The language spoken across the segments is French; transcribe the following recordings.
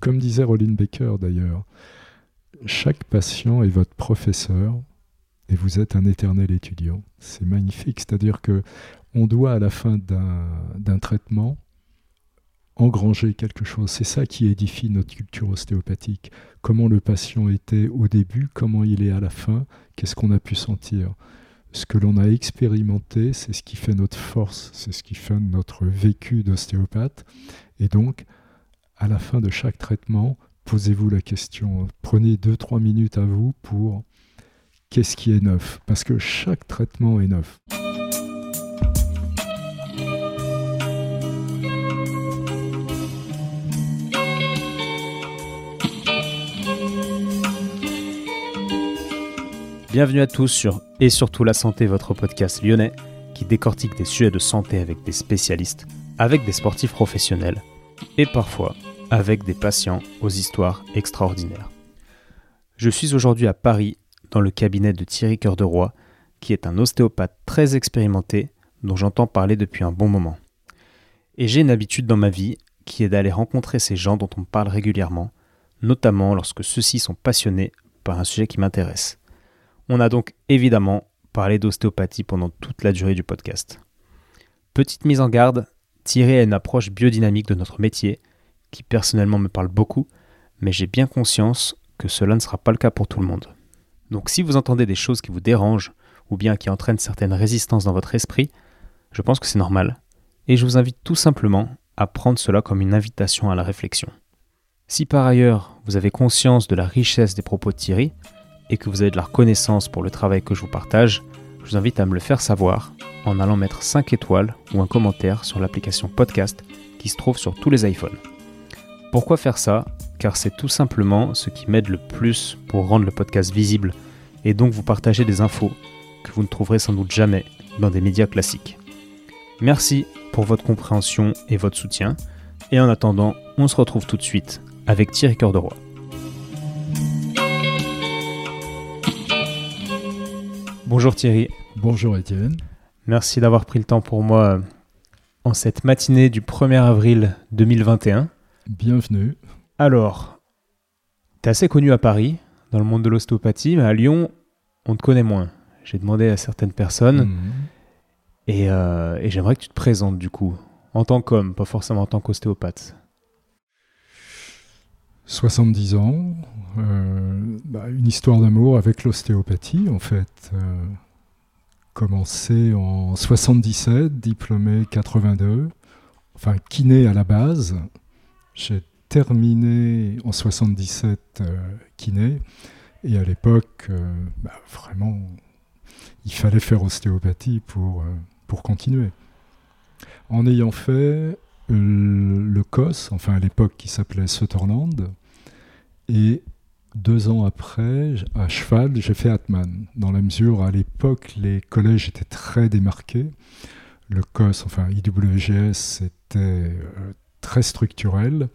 Comme disait Rollin Baker d'ailleurs, chaque patient est votre professeur et vous êtes un éternel étudiant. C'est magnifique, c'est-à-dire que on doit à la fin d'un traitement engranger quelque chose. C'est ça qui édifie notre culture ostéopathique. Comment le patient était au début, comment il est à la fin, qu'est-ce qu'on a pu sentir. Ce que l'on a expérimenté, c'est ce qui fait notre force, c'est ce qui fait notre vécu d'ostéopathe. Et donc, à la fin de chaque traitement, posez-vous la question. Prenez 2-3 minutes à vous pour qu'est-ce qui est neuf, parce que chaque traitement est neuf. Bienvenue à tous sur Et surtout la santé, votre podcast lyonnais qui décortique des sujets de santé avec des spécialistes, avec des sportifs professionnels et parfois avec des patients aux histoires extraordinaires. Je suis aujourd'hui à Paris dans le cabinet de Thierry Cœur de Roi, qui est un ostéopathe très expérimenté dont j'entends parler depuis un bon moment. Et j'ai une habitude dans ma vie qui est d'aller rencontrer ces gens dont on parle régulièrement, notamment lorsque ceux-ci sont passionnés par un sujet qui m'intéresse. On a donc évidemment parlé d'ostéopathie pendant toute la durée du podcast. Petite mise en garde, Thierry a une approche biodynamique de notre métier qui personnellement me parle beaucoup, mais j'ai bien conscience que cela ne sera pas le cas pour tout le monde. Donc si vous entendez des choses qui vous dérangent ou bien qui entraînent certaines résistances dans votre esprit, je pense que c'est normal, et je vous invite tout simplement à prendre cela comme une invitation à la réflexion. Si par ailleurs vous avez conscience de la richesse des propos de Thierry, et que vous avez de la reconnaissance pour le travail que je vous partage, je vous invite à me le faire savoir en allant mettre 5 étoiles ou un commentaire sur l'application podcast qui se trouve sur tous les iPhones. Pourquoi faire ça Car c'est tout simplement ce qui m'aide le plus pour rendre le podcast visible et donc vous partager des infos que vous ne trouverez sans doute jamais dans des médias classiques. Merci pour votre compréhension et votre soutien. Et en attendant, on se retrouve tout de suite avec Thierry Cœur de Roi. Bonjour Thierry. Bonjour Étienne. Merci d'avoir pris le temps pour moi en cette matinée du 1er avril 2021. Bienvenue. Alors, tu es assez connu à Paris, dans le monde de l'ostéopathie, mais à Lyon, on te connaît moins. J'ai demandé à certaines personnes mhm. euh, et, j'aimerais que tu te présentes du coup, en tant qu'homme, pas forcément en tant qu'ostéopathe. 70 ans, euh, bah, une histoire d'amour avec l'ostéopathie en fait. Euh, commencé en 77, diplômé 82, enfin kiné à la base. J'ai terminé en 77 euh, kiné et à l'époque, bah, vraiment, il fallait faire ostéopathie pour, pour continuer. En ayant fait le COS, enfin à l'époque qui s'appelait Sutherland, et deux ans après, à cheval, j'ai fait Atman, dans la mesure, à l'époque, les collèges étaient très démarqués. Le COS, enfin IWGS, c'était euh, très structurel,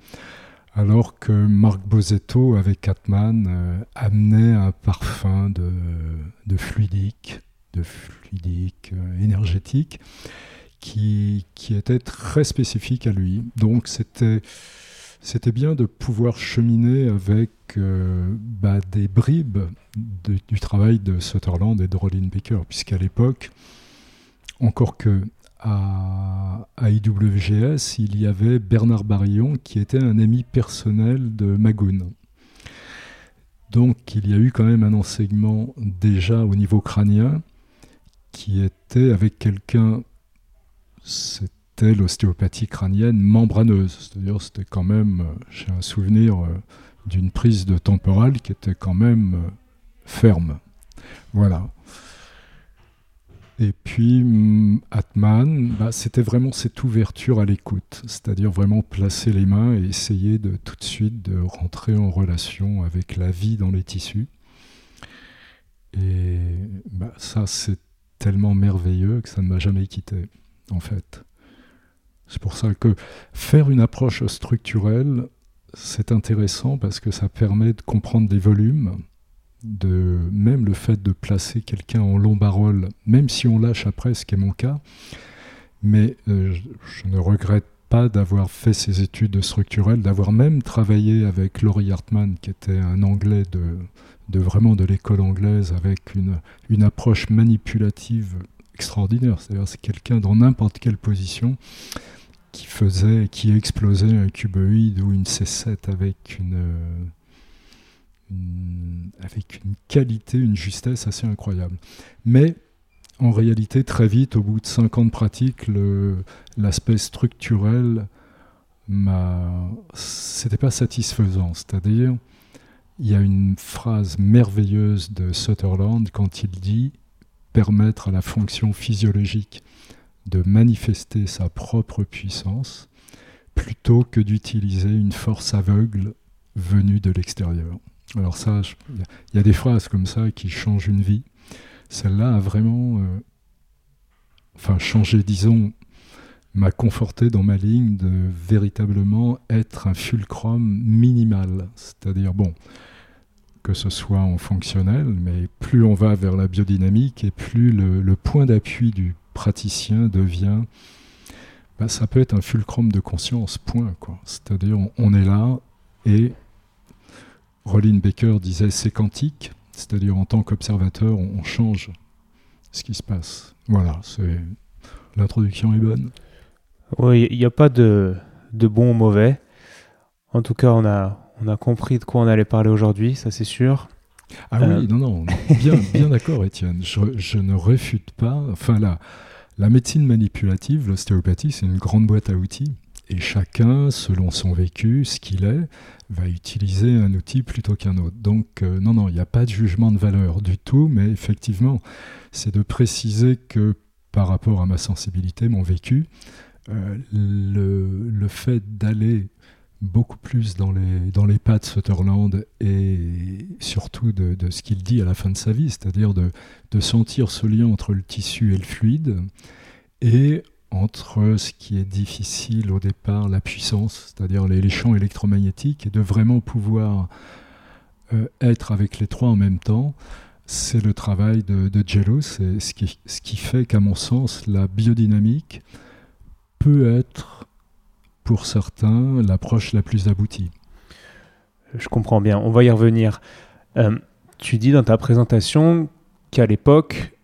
alors que Marc Bosetto, avec Atman, euh, amenait un parfum de, fluidique, de fluidique euh, énergétique, qui, était très spécifique à lui. Donc c'était c'était bien de pouvoir cheminer avec euh, bah, des bribes du travail de Sutherland et de Rollin Baker, puisqu'à l'époque, encore que à, IWGS, il y avait Bernard Barillon qui était un ami personnel de Magoun. Donc il y a eu quand même un enseignement déjà au niveau crânien qui était avec quelqu'un, c'était l'ostéopathie crânienne membraneuse. C'est-à-dire, c'était quand même, euh, j'ai un souvenir euh, d'une prise de temporale qui était quand même euh, ferme. Voilà. Et puis, mm, Atman, bah, c'était vraiment cette ouverture à l'écoute, c'est-à-dire vraiment placer les mains et essayer tout de suite de rentrer en relation avec la vie dans les tissus. Et bah, ça, c'est tellement merveilleux que ça ne m'a jamais quitté, en fait. C'est pour ça que faire une approche structurelle, c'est intéressant parce que ça permet de comprendre des volumes, de même le fait de placer quelqu'un en lombarole, même si on lâche après, ce qui est mon cas. Mais euh, je, ne regrette pas d'avoir fait ses études structurelles, d'avoir même travaillé avec Laurie Hartman, qui était un Anglais de, vraiment de l'école anglaise, avec une, une approche manipulative extraordinaire. C'est-à-dire c'est quelqu'un dans n'importe quelle position qui faisait, qui explosait un cuboïde ou une C7 avec une, avec une qualité, une justesse assez incroyable. Mais en réalité, très vite, au bout de 5 ans de pratique, l'aspect structurel, c'était pas satisfaisant. C'est-à-dire, il y a une phrase merveilleuse de Sutherland quand il dit permettre à la fonction physiologique de manifester sa propre puissance plutôt que d'utiliser une force aveugle venue de l'extérieur. Alors ça, il y a des phrases comme ça qui changent une vie. Celle-là a vraiment, euh, enfin changé, disons, m'a conforté dans ma ligne de véritablement être un fulcrum minimal. C'est-à-dire, bon, que ce soit en fonctionnel, mais plus on va vers la biodynamique et plus le, point d'appui du praticien devient, bah, ça peut être un fulcrum de conscience, point. C'est-à-dire on, est là et Rollin Baker disait c'est quantique, c'est-à-dire en tant qu'observateur on, change ce qui se passe. Voilà, c'est l'introduction est bonne. Oui, il n'y a pas de, de bon ou mauvais. En tout cas, on a, on a compris de quoi on allait parler aujourd'hui, ça c'est sûr. Ah oui, euh, non, non, bien, bien d'accord, Étienne. Je, ne réfute pas. Enfin, la, la médecine manipulative, l'ostéopathie, c'est une grande boîte à outils. Et chacun, selon son vécu, ce qu'il est, va utiliser un outil plutôt qu'un autre. Donc, euh, non, non, il n'y a pas de jugement de valeur du tout, mais effectivement, c'est de préciser que par rapport à ma sensibilité, mon vécu, euh, le, fait d'aller beaucoup plus dans les, dans les pas de Sutherland et surtout de, ce qu'il dit à la fin de sa vie, c'est-à-dire de, de, sentir ce lien entre le tissu et le fluide et entre ce qui est difficile au départ, la puissance, c'est-à-dire les, champs électromagnétiques, et de vraiment pouvoir euh, être avec les trois en même temps. C'est le travail de, de Jello, c'est ce qui, ce qui fait qu'à mon sens, la biodynamique peut être pour certains, l'approche la plus aboutie. Je comprends bien, on va y revenir. Euh, tu dis dans ta présentation qu'à l'époque,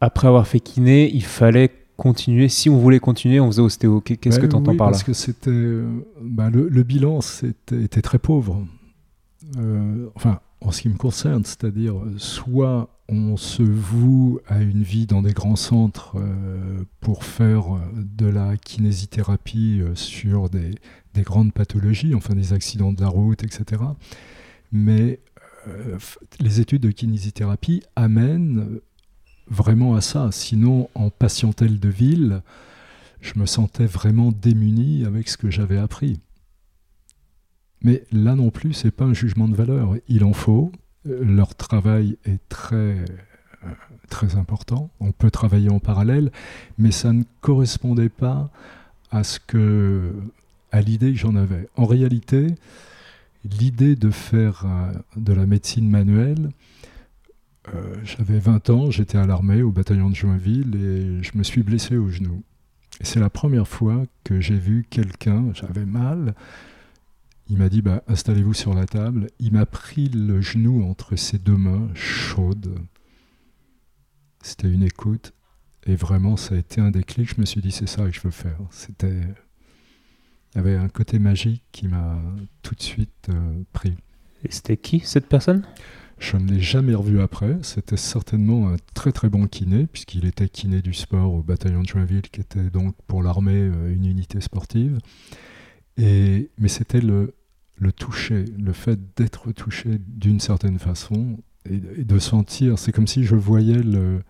après avoir fait kiné, il fallait continuer. Si on voulait continuer, on faisait ostéo. Qu'est-ce que tu entends par là Parce que c'était, euh, bah, le, bilan était, était, très pauvre. Euh, enfin, en ce qui me concerne, c'est-à-dire soit on se voue à une vie dans des grands centres euh, pour faire euh, de la kinésithérapie euh, sur des, grandes pathologies, enfin des accidents de la route, etc. Mais les études de kinésithérapie amènent vraiment à ça. Sinon, en patientèle de ville, je me sentais vraiment démuni avec ce que j'avais appris. Mais là non plus, c'est pas un jugement de valeur. Il en faut, leur travail est très, euh, très important. On peut travailler en parallèle, mais ça ne correspondait pas à à l'idée que j'en avais. En réalité, l'idée de faire euh, de la médecine manuelle, euh, j'avais 20 ans, j'étais à l'armée au bataillon de Joinville et je me suis blessé au genou. C'est la première fois que j'ai vu quelqu'un, j'avais mal, il m'a dit bah, installez-vous sur la table. Il m'a pris le genou entre ses deux mains, chaudes. C'était une écoute. Et vraiment, ça a été un déclic. Je me suis dit c'est ça que je veux faire. C'était. Il y avait un côté magique qui m'a tout de suite euh, pris. Et c'était qui cette personne? Je ne l'ai jamais revu après. C'était certainement un très très bon kiné, puisqu'il était kiné du sport au bataillon de Joinville, qui était donc pour l'armée euh, une unité sportive. Et, mais c'était le, le toucher, le fait d'être touché d'une certaine façon et, de sentir, c'est comme si je voyais euh,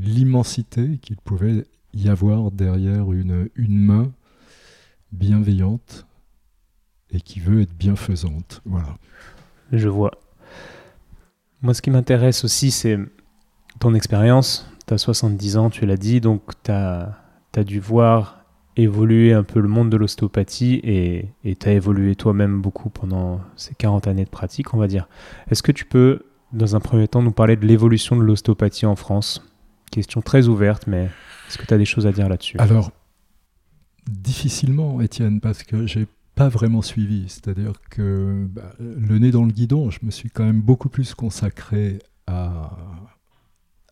l'immensité qu'il pouvait y avoir derrière une, une main bienveillante et qui veut être bienfaisante. Voilà. Je vois. Moi, ce qui m'intéresse aussi, c'est ton expérience. Tu as 70 ans, tu l'as dit, donc tu as, dû voir évoluer un peu le monde de l'ostéopathie et tu as évolué toi-même beaucoup pendant ces 40 années de pratique, on va dire. Est-ce que tu peux, dans un premier temps, nous parler de l'évolution de l'ostéopathie en France? Question très ouverte, mais est-ce que tu as des choses à dire là-dessus? Alors, Difficilement, Étienne, parce que j'ai pas vraiment suivi. C'est-à-dire que bah, le nez dans le guidon, je me suis quand même beaucoup plus consacré à,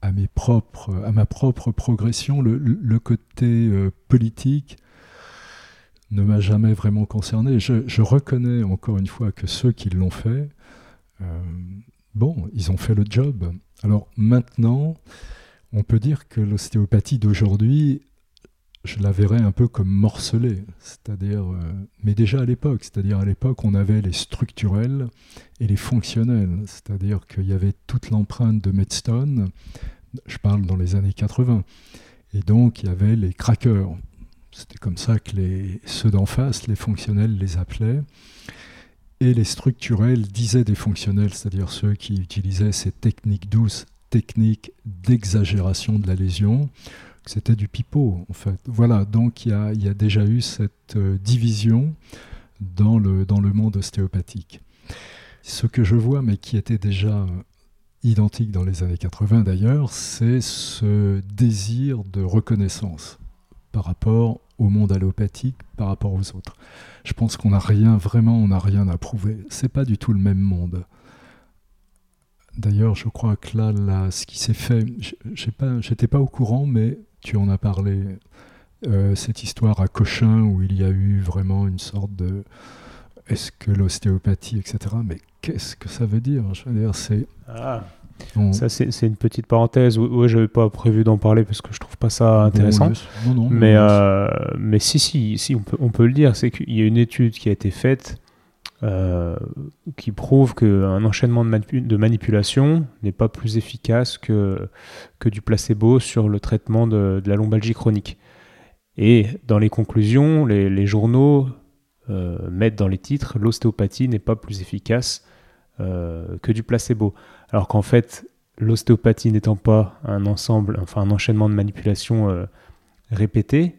à, mes propres, à ma propre progression. Le, côté euh, politique ne m'a jamais vraiment concerné. Je, reconnais encore une fois que ceux qui l'ont fait, euh, bon, ils ont fait le job. Alors maintenant, on peut dire que l'ostéopathie d'aujourd'hui je la verrais un peu comme morcelée, c'est-à-dire, euh, mais déjà à l'époque, c'est-à-dire à l'époque, on avait les structurels et les fonctionnels, c'est-à-dire qu'il y avait toute l'empreinte de Medstone, je parle dans les années 80, et donc il y avait les crackers, c'était comme ça que les, ceux d'en face, les fonctionnels, les appelaient, et les structurels disaient des fonctionnels, c'est-à-dire ceux qui utilisaient ces techniques douces, techniques d'exagération de la lésion, c'était du pipeau, en fait. Voilà, donc il y a, déjà eu cette euh, division dans le, monde ostéopathique. Ce que je vois, mais qui était déjà euh, identique dans les années 80 d'ailleurs, c'est ce désir de reconnaissance par rapport au monde allopathique, par rapport aux autres. Je pense qu'on n'a rien, vraiment, on n'a rien à prouver. C'est pas du tout le même monde. D'ailleurs, je crois que là, ce qui s'est fait, je n'étais pas, pas au courant, mais tu en as parlé, euh, cette histoire à Cochin où il y a eu vraiment une sorte de est-ce que l'ostéopathie, etc. Mais qu'est-ce que ça veut dire? Je veux dire, c'est. Ah. Ça, c'est une petite parenthèse. Oui, je n'avais pas prévu d'en parler parce que je trouve pas ça intéressant. non, non, mais, euh, mais si, si, si on, peut, on peut le dire, c'est qu'il y a une étude qui a été faite euh, qui prouve qu'un enchaînement de, manipulation n'est pas plus efficace que, du placebo sur le traitement de, la lombalgie chronique. Et dans les conclusions, les, journaux euh, mettent dans les titres l'ostéopathie n'est pas plus efficace euh, que du placebo. Alors qu'en fait, l'ostéopathie n'étant pas un ensemble, un enchaînement de manipulations répétées,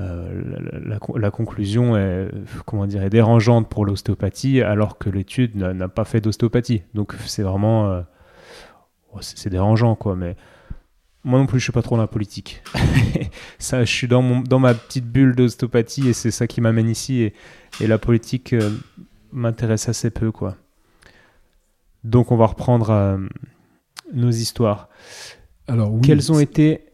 euh, la, conclusion est, comment dire, est dérangeante pour l'ostéopathie alors que l'étude n'a pas fait d'ostéopathie. Donc c'est vraiment... Euh, c'est dérangeant quoi, mais moi non plus je suis pas trop dans la politique. ça, je suis dans, mon, dans ma petite bulle d'ostéopathie et c'est ça qui m'amène ici et, et, la politique euh, m'intéresse assez peu quoi. Donc on va reprendre nos histoires. Alors, oui, Quelles ont été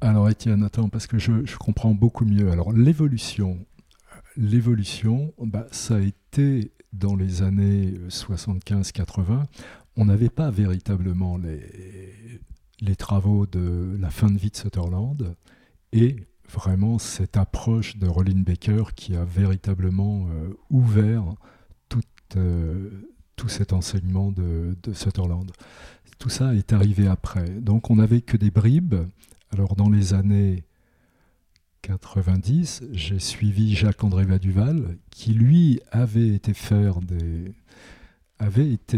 alors Étienne, attends, parce que je, comprends beaucoup mieux. Alors l'évolution, l'évolution, bah, ça a été dans les années 75-80, on n'avait pas véritablement les, les travaux de la fin de vie de Sutherland et vraiment cette approche de Rollin Baker qui a véritablement euh, ouvert tout, euh, tout cet enseignement de, de, Sutherland. Tout ça est arrivé après. Donc on n'avait que des bribes alors dans les années 90, j'ai suivi Jacques-André Vaduval, qui lui avait été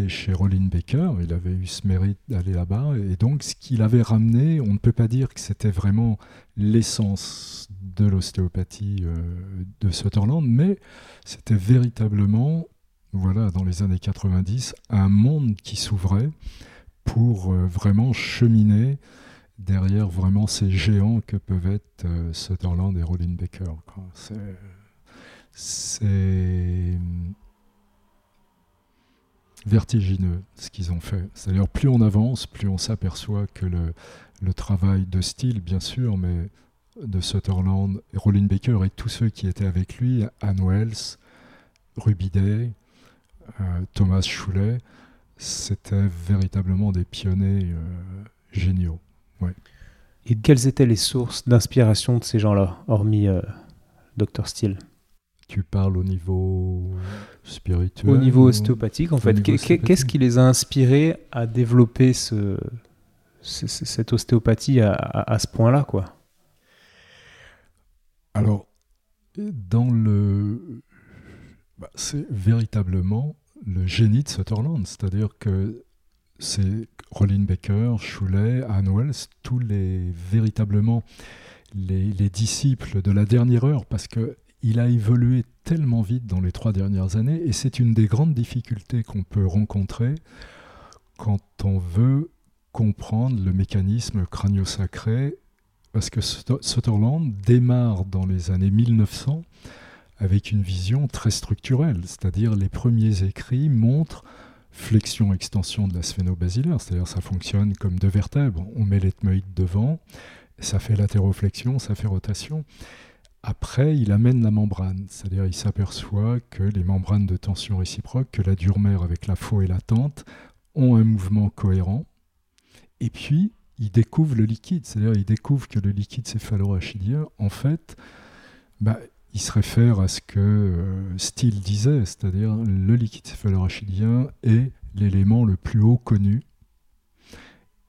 chez Rollin Baker, il avait eu ce mérite d'aller là-bas, et donc ce qu'il avait ramené, on ne peut pas dire que c'était vraiment l'essence de l'ostéopathie euh, de Sutherland, mais c'était véritablement, voilà, dans les années 90, un monde qui s'ouvrait pour euh, vraiment cheminer derrière vraiment ces géants que peuvent être euh, Sutherland et Rollin Baker. C'est vertigineux ce qu'ils ont fait. C'est-à-dire plus on avance, plus on s'aperçoit que le, travail de style, bien sûr, mais de Sutherland, et Rollin Baker et tous ceux qui étaient avec lui, Anne Wells, Ruby Day, euh, Thomas Choulet, c'était véritablement des pionniers euh, géniaux. Et quelles étaient les sources d'inspiration de ces gens-là, hormis euh, Dr Steele? Tu parles au niveau spirituel Au niveau ostéopathique, en fait. Qu'est-ce qui les a inspirés à développer ce, cette ostéopathie à, ce point-là, quoi? Alors, dans le... Bah, c'est véritablement le génie de Sutherland, c'est-à-dire que c'est Rollin Baker, Choulet, Anne Wells, tous les véritablement les, disciples de la dernière heure, parce que il a évolué tellement vite dans les trois dernières années, et c'est une des grandes difficultés qu'on peut rencontrer quand on veut comprendre le mécanisme crânio-sacré parce que Sutherland démarre dans les années 1900 avec une vision très structurelle, c'est-à-dire les premiers écrits montrent flexion-extension de la sphéno-basilaire, c'est-à-dire ça fonctionne comme deux vertèbres. On met l'ethmoïde devant, ça fait latéroflexion, ça fait rotation. Après, il amène la membrane, c'est-à-dire il s'aperçoit que les membranes de tension réciproque, que la dure-mère avec la faux et la tente, ont un mouvement cohérent. Et puis, il découvre le liquide, c'est-à-dire il découvre que le liquide céphalorachidien, en fait, bah, il se réfère à ce que euh, Steele disait, c'est-à-dire le liquide céphalorachidien est l'élément le plus haut connu.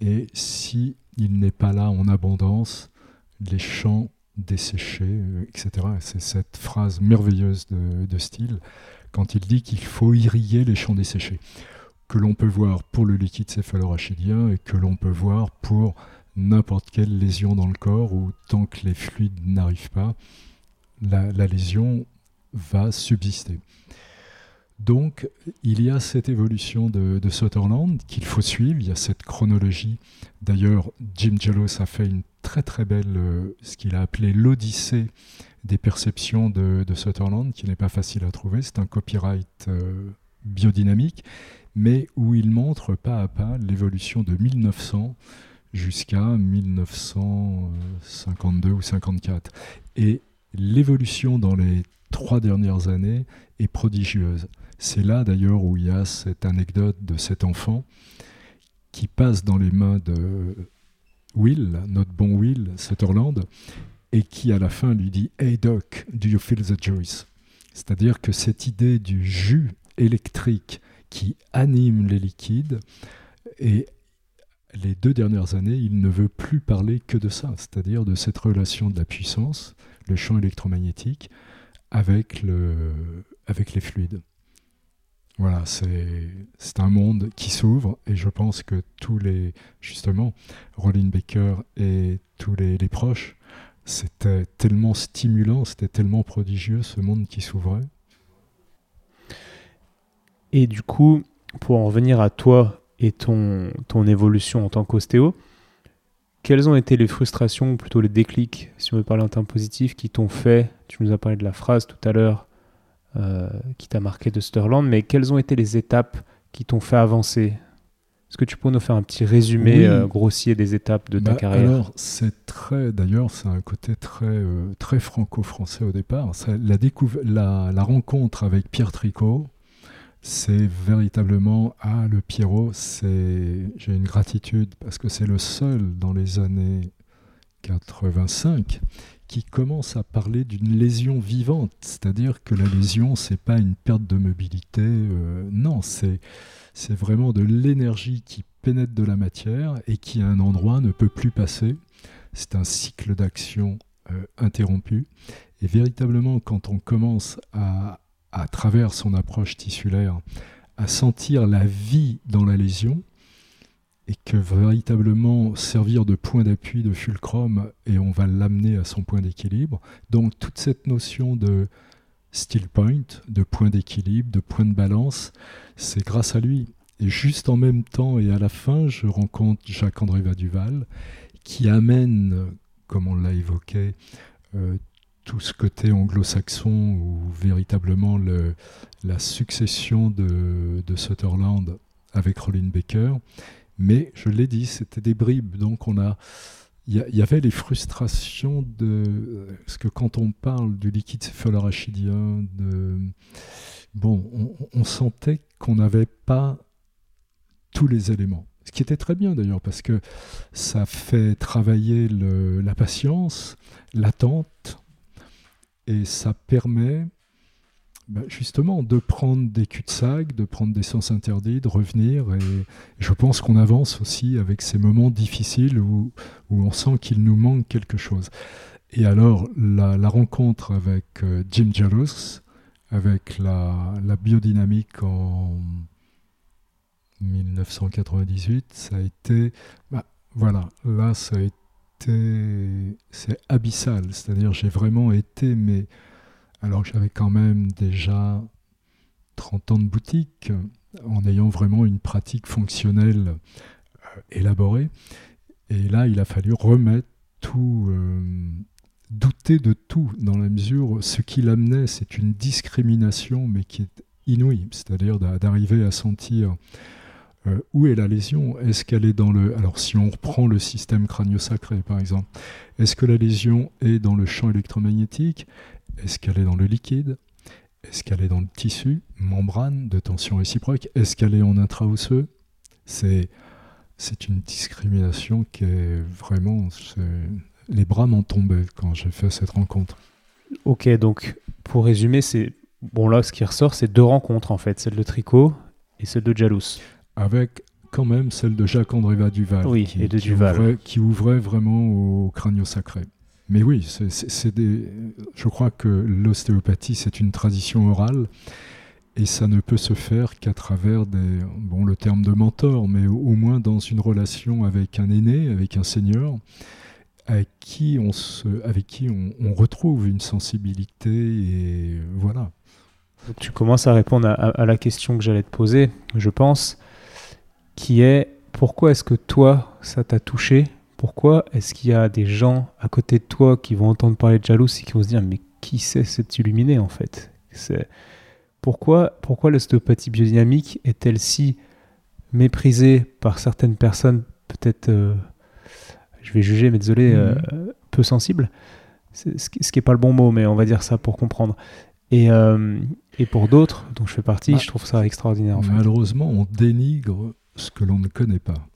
Et si il n'est pas là en abondance, les champs desséchés, euh, etc. C'est cette phrase merveilleuse de, Steele quand il dit qu'il faut irriguer les champs desséchés, que l'on peut voir pour le liquide céphalorachidien et que l'on peut voir pour n'importe quelle lésion dans le corps ou tant que les fluides n'arrivent pas, la, lésion va subsister. Donc, il y a cette évolution de, Sutherland qu'il faut suivre. Il y a cette chronologie. D'ailleurs, Jim Jealous a fait une très très belle, euh, ce qu'il a appelé l'Odyssée des perceptions de, Sutherland, qui n'est pas facile à trouver. C'est un copyright euh, biodynamique, mais où il montre pas à pas l'évolution de 1900 jusqu'à 1952 ou 54. Et l'évolution dans les trois dernières années est prodigieuse. C'est là d'ailleurs où il y a cette anecdote de cet enfant qui passe dans les mains de Will, notre bon Will Sutherland, et qui à la fin lui dit Hey Doc, do you feel the juice? C'est-à-dire que cette idée du jus électrique qui anime les liquides, et les deux dernières années, il ne veut plus parler que de ça, c'est-à-dire de cette relation de la puissance le champ électromagnétique avec, le, avec les fluides. Voilà, c'est un monde qui s'ouvre et je pense que tous les, justement, Rollin Baker et tous les, les proches, c'était tellement stimulant, c'était tellement prodigieux ce monde qui s'ouvrait. Et du coup, pour en revenir à toi et ton, ton évolution en tant qu'ostéo, quelles ont été les frustrations, ou plutôt les déclics, si on veut parler en termes positifs, qui t'ont fait, tu nous as parlé de la phrase tout à l'heure, euh, qui t'a marqué de Sterland, mais quelles ont été les étapes qui t'ont fait avancer? Est-ce que tu peux nous faire un petit résumé euh, grossier des étapes de ta bah, carrière? Alors, c'est très, d'ailleurs, c'est un côté très, euh, très franco-français au départ. La, la, la, rencontre avec Pierre Tricot, c'est véritablement ah le Pierrot c'est j'ai une gratitude parce que c'est le seul dans les années 85 qui commence à parler d'une lésion vivante, c'est-à-dire que la lésion c'est pas une perte de mobilité, euh, non c'est c'est vraiment de l'énergie qui pénètre de la matière et qui à un endroit ne peut plus passer. C'est un cycle d'action euh, interrompu et véritablement quand on commence à à travers son approche tissulaire, à sentir la vie dans la lésion, et que véritablement servir de point d'appui, de fulcrum, et on va l'amener à son point d'équilibre. Donc toute cette notion de still point, de point d'équilibre, de point de balance, c'est grâce à lui. Et juste en même temps et à la fin, je rencontre Jacques-André Vaduval, qui amène, comme on l'a évoqué, euh, tout ce côté anglo-saxon où véritablement le, la succession de, Sutherland avec Rollin Baker. Mais je l'ai dit, c'était des bribes. Donc on a, il y, avait les frustrations de, parce que quand on parle du liquide céphalorachidien, de, bon, on, sentait qu'on n'avait pas tous les éléments. Ce qui était très bien d'ailleurs, parce que ça fait travailler le, la patience, l'attente, et ça permet bah, justement de prendre des cul-de-sac, de prendre des sens interdits, de revenir. Et je pense qu'on avance aussi avec ces moments difficiles où, où on sent qu'il nous manque quelque chose. Et alors, la, rencontre avec euh, Jim Jealous, avec la, biodynamique en 1998, ça a été. Bah, voilà, là, ça a été c'est abyssal, c'est-à-dire j'ai vraiment été, mais alors que j'avais quand même déjà 30 ans de boutique, en ayant vraiment une pratique fonctionnelle euh, élaborée. Et là, il a fallu remettre tout douter de tout, dans la mesure ce qui l'amenait, c'est une discrimination, mais qui est inouïe, c'est-à-dire d'arriver à sentir euh, où est la lésion? Est-ce qu'elle est dans le... Alors si on reprend le système crânio-sacré par exemple, est-ce que la lésion est dans le champ électromagnétique? Est-ce qu'elle est dans le liquide? Est-ce qu'elle est dans le tissu, membrane de tension réciproque? Est-ce qu'elle est en intraosseux? C'est c'est une discrimination qui est vraiment... Les bras m'ont tombé quand j'ai fait cette rencontre. Ok, donc pour résumer, c'est... Bon là, ce qui ressort, c'est deux rencontres en fait, celle de Tricot et celle de Jalous avec quand même celle de Jacques-André Duval, oui, qui, et de qui, Duval. Ouvrait, qui, Ouvrait, vraiment au crânio sacré. Mais oui, c'est des... je crois que l'ostéopathie, c'est une tradition orale, et ça ne peut se faire qu'à travers des, bon, le terme de mentor, mais au, moins dans une relation avec un aîné, avec un seigneur, avec qui on, se, avec qui on, on retrouve une sensibilité, et voilà. Donc tu commences à répondre à, à la question que j'allais te poser, je pense qui est pourquoi est-ce que toi, ça t'a touché? Pourquoi est-ce qu'il y a des gens à côté de toi qui vont entendre parler de jalousie et qui vont se dire mais qui c'est cet illuminé en fait? C'est... Pourquoi, pourquoi l'ostéopathie biodynamique est-elle si méprisée par certaines personnes, peut-être, euh, je vais juger, mais désolé, euh, mmh. peu sensibles? C'est, Ce qui n'est pas le bon mot, mais on va dire ça pour comprendre. Et, euh, et pour d'autres, dont je fais partie, bah, je trouve ça extraordinaire. En malheureusement, on dénigre ce que l'on ne connaît pas.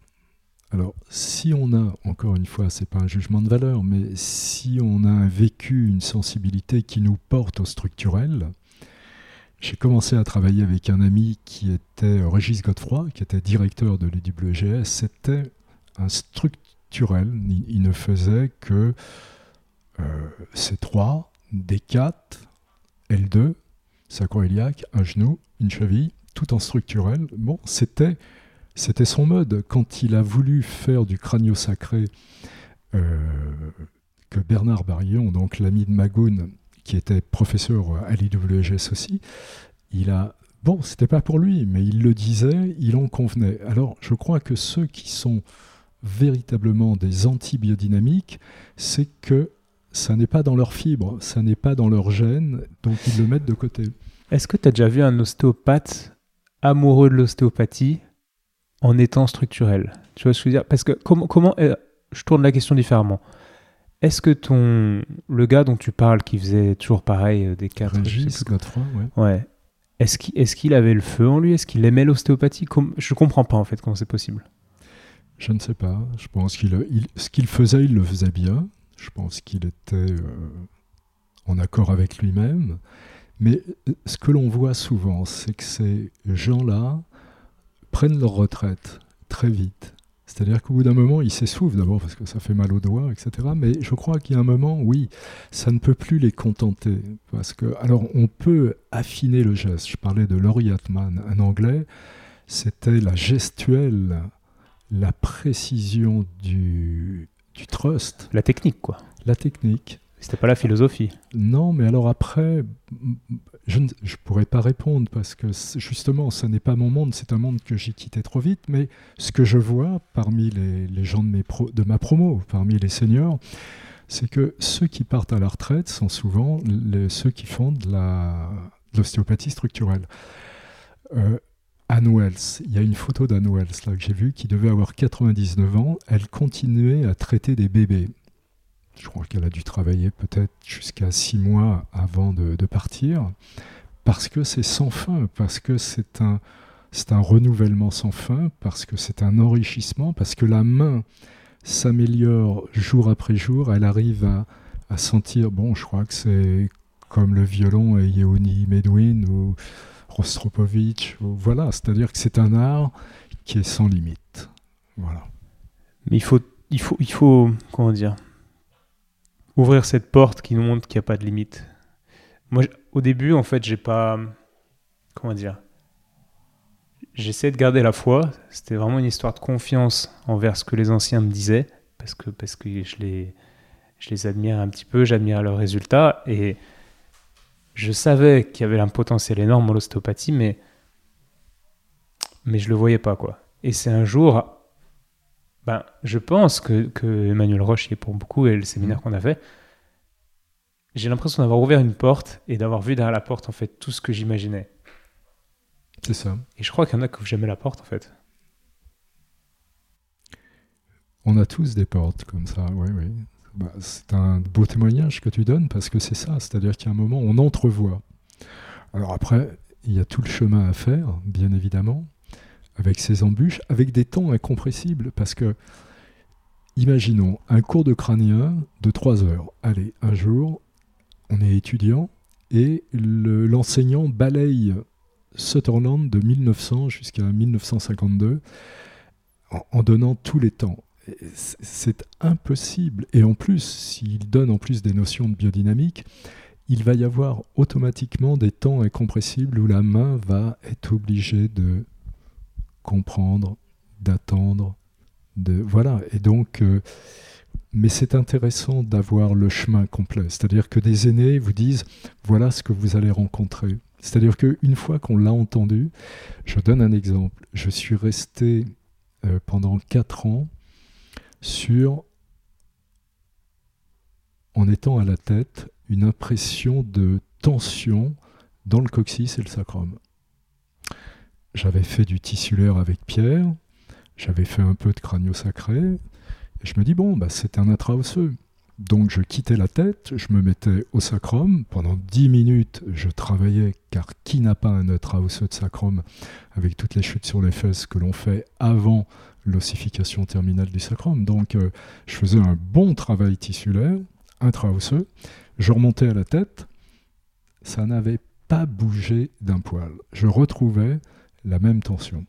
Alors, si on a, encore une fois, c'est pas un jugement de valeur, mais si on a vécu, une sensibilité qui nous porte au structurel, j'ai commencé à travailler avec un ami qui était Régis Godefroy, qui était directeur de l'EWGS. C'était un structurel. Il, ne faisait que euh, C3, D4, L2, sacro-iliaque, un genou, une cheville, tout en structurel. Bon, c'était c'était son mode. Quand il a voulu faire du crânio sacré, euh, que Bernard Barillon, donc l'ami de Magoun, qui était professeur à l'IWGS aussi, il a. Bon, c'était pas pour lui, mais il le disait, il en convenait. Alors, je crois que ceux qui sont véritablement des antibiodynamiques, c'est que ça n'est pas dans leur fibre, ça n'est pas dans leur gène, donc ils le mettent de côté. Est-ce que tu as déjà vu un ostéopathe amoureux de l'ostéopathie? En étant structurel. Tu vois ce que je veux dire? Parce que comment, comment euh, je tourne la question différemment. Est-ce que ton le gars dont tu parles qui faisait toujours pareil euh, des quatre Régis Godefroy, ouais. ouais. Est-ce qu'il est avait le feu en lui? Est-ce qu'il aimait l'ostéopathie? Je comprends pas en fait comment c'est possible. Je ne sais pas. Je pense qu'il ce qu'il faisait, il le faisait bien. Je pense qu'il était euh, en accord avec lui-même. Mais ce que l'on voit souvent, c'est que ces gens-là prennent leur retraite très vite. C'est-à-dire qu'au bout d'un moment, ils s'essoufflent d'abord parce que ça fait mal aux doigts, etc. Mais je crois qu'il y a un moment, oui, ça ne peut plus les contenter. Parce que, alors, on peut affiner le geste. Je parlais de Laurie Atman, un anglais. C'était la gestuelle, la précision du, du trust. La technique, quoi. La technique. C'était pas la philosophie. Non, mais alors après, je ne pourrais pas répondre parce que justement, ce n'est pas mon monde, c'est un monde que j'ai quitté trop vite. Mais ce que je vois parmi les, gens de, mes de ma promo, parmi les seniors, c'est que ceux qui partent à la retraite sont souvent ceux qui font de l'ostéopathie structurelle. Euh, Anne Wells, il y a une photo d'Anne Wells que j'ai vue qui devait avoir 99 ans. Elle continuait à traiter des bébés je crois qu'elle a dû travailler peut-être jusqu'à six mois avant de, partir, parce que c'est sans fin, parce que c'est un, un renouvellement sans fin, parce que c'est un enrichissement, parce que la main s'améliore jour après jour, elle arrive à, à, sentir, bon, je crois que c'est comme le violon et Yehoni Medwin ou Rostropovitch, voilà, c'est-à-dire que c'est un art qui est sans limite. Voilà. Mais il faut, il faut, il faut, comment dire, ouvrir cette porte qui nous montre qu'il n'y a pas de limite. Moi, au début, en fait, j'ai pas. Comment dire J'essaie de garder la foi. C'était vraiment une histoire de confiance envers ce que les anciens me disaient, parce que, parce que je, les, je les admire un petit peu, j'admire leurs résultats, et je savais qu'il y avait un potentiel énorme en l'ostéopathie, mais, mais je le voyais pas, quoi. Et c'est un jour, ben, Je pense que, que Emmanuel Roche y est pour beaucoup et le séminaire mm. qu'on a fait. J'ai l'impression d'avoir ouvert une porte et d'avoir vu derrière la porte en fait tout ce que j'imaginais. C'est ça. Et je crois qu'il y en a qui ouvrent jamais la porte en fait. On a tous des portes comme ça, oui, oui. Bah, c'est un beau témoignage que tu donnes parce que c'est ça, c'est-à-dire qu'il y a un moment, on entrevoit. Alors après, il y a tout le chemin à faire, bien évidemment, avec ces embûches, avec des temps incompressibles, parce que, imaginons un cours de crânien de 3 heures. Allez, un jour, on est étudiant et l'enseignant balaye Sutherland de 1900 jusqu'à 1952 en, donnant tous les temps. C'est impossible. Et en plus, s'il donne en plus des notions de biodynamique, il va y avoir automatiquement des temps incompressibles où la main va être obligée de comprendre, d'attendre, de voilà. Et donc, euh, mais c'est intéressant d'avoir le chemin complet. C'est-à-dire que des aînés vous disent voilà ce que vous allez rencontrer. C'est-à-dire qu'une fois qu'on l'a entendu, je donne un exemple. Je suis resté euh, pendant quatre ans sur, en étant à la tête, une impression de tension dans le coccyx et le sacrum. J'avais fait du tissulaire avec Pierre, j'avais fait un peu de crânio sacré, et je me dis, bon, bah, c'est un intraosseux. Donc je quittais la tête, je me mettais au sacrum. Pendant dix minutes, je travaillais, car qui n'a pas un intraosseux de sacrum avec toutes les chutes sur les fesses que l'on fait avant l'ossification terminale du sacrum? Donc euh, je faisais un bon travail tissulaire, intraosseux. Je remontais à la tête, ça n'avait pas bougé d'un poil. Je retrouvais la même tension.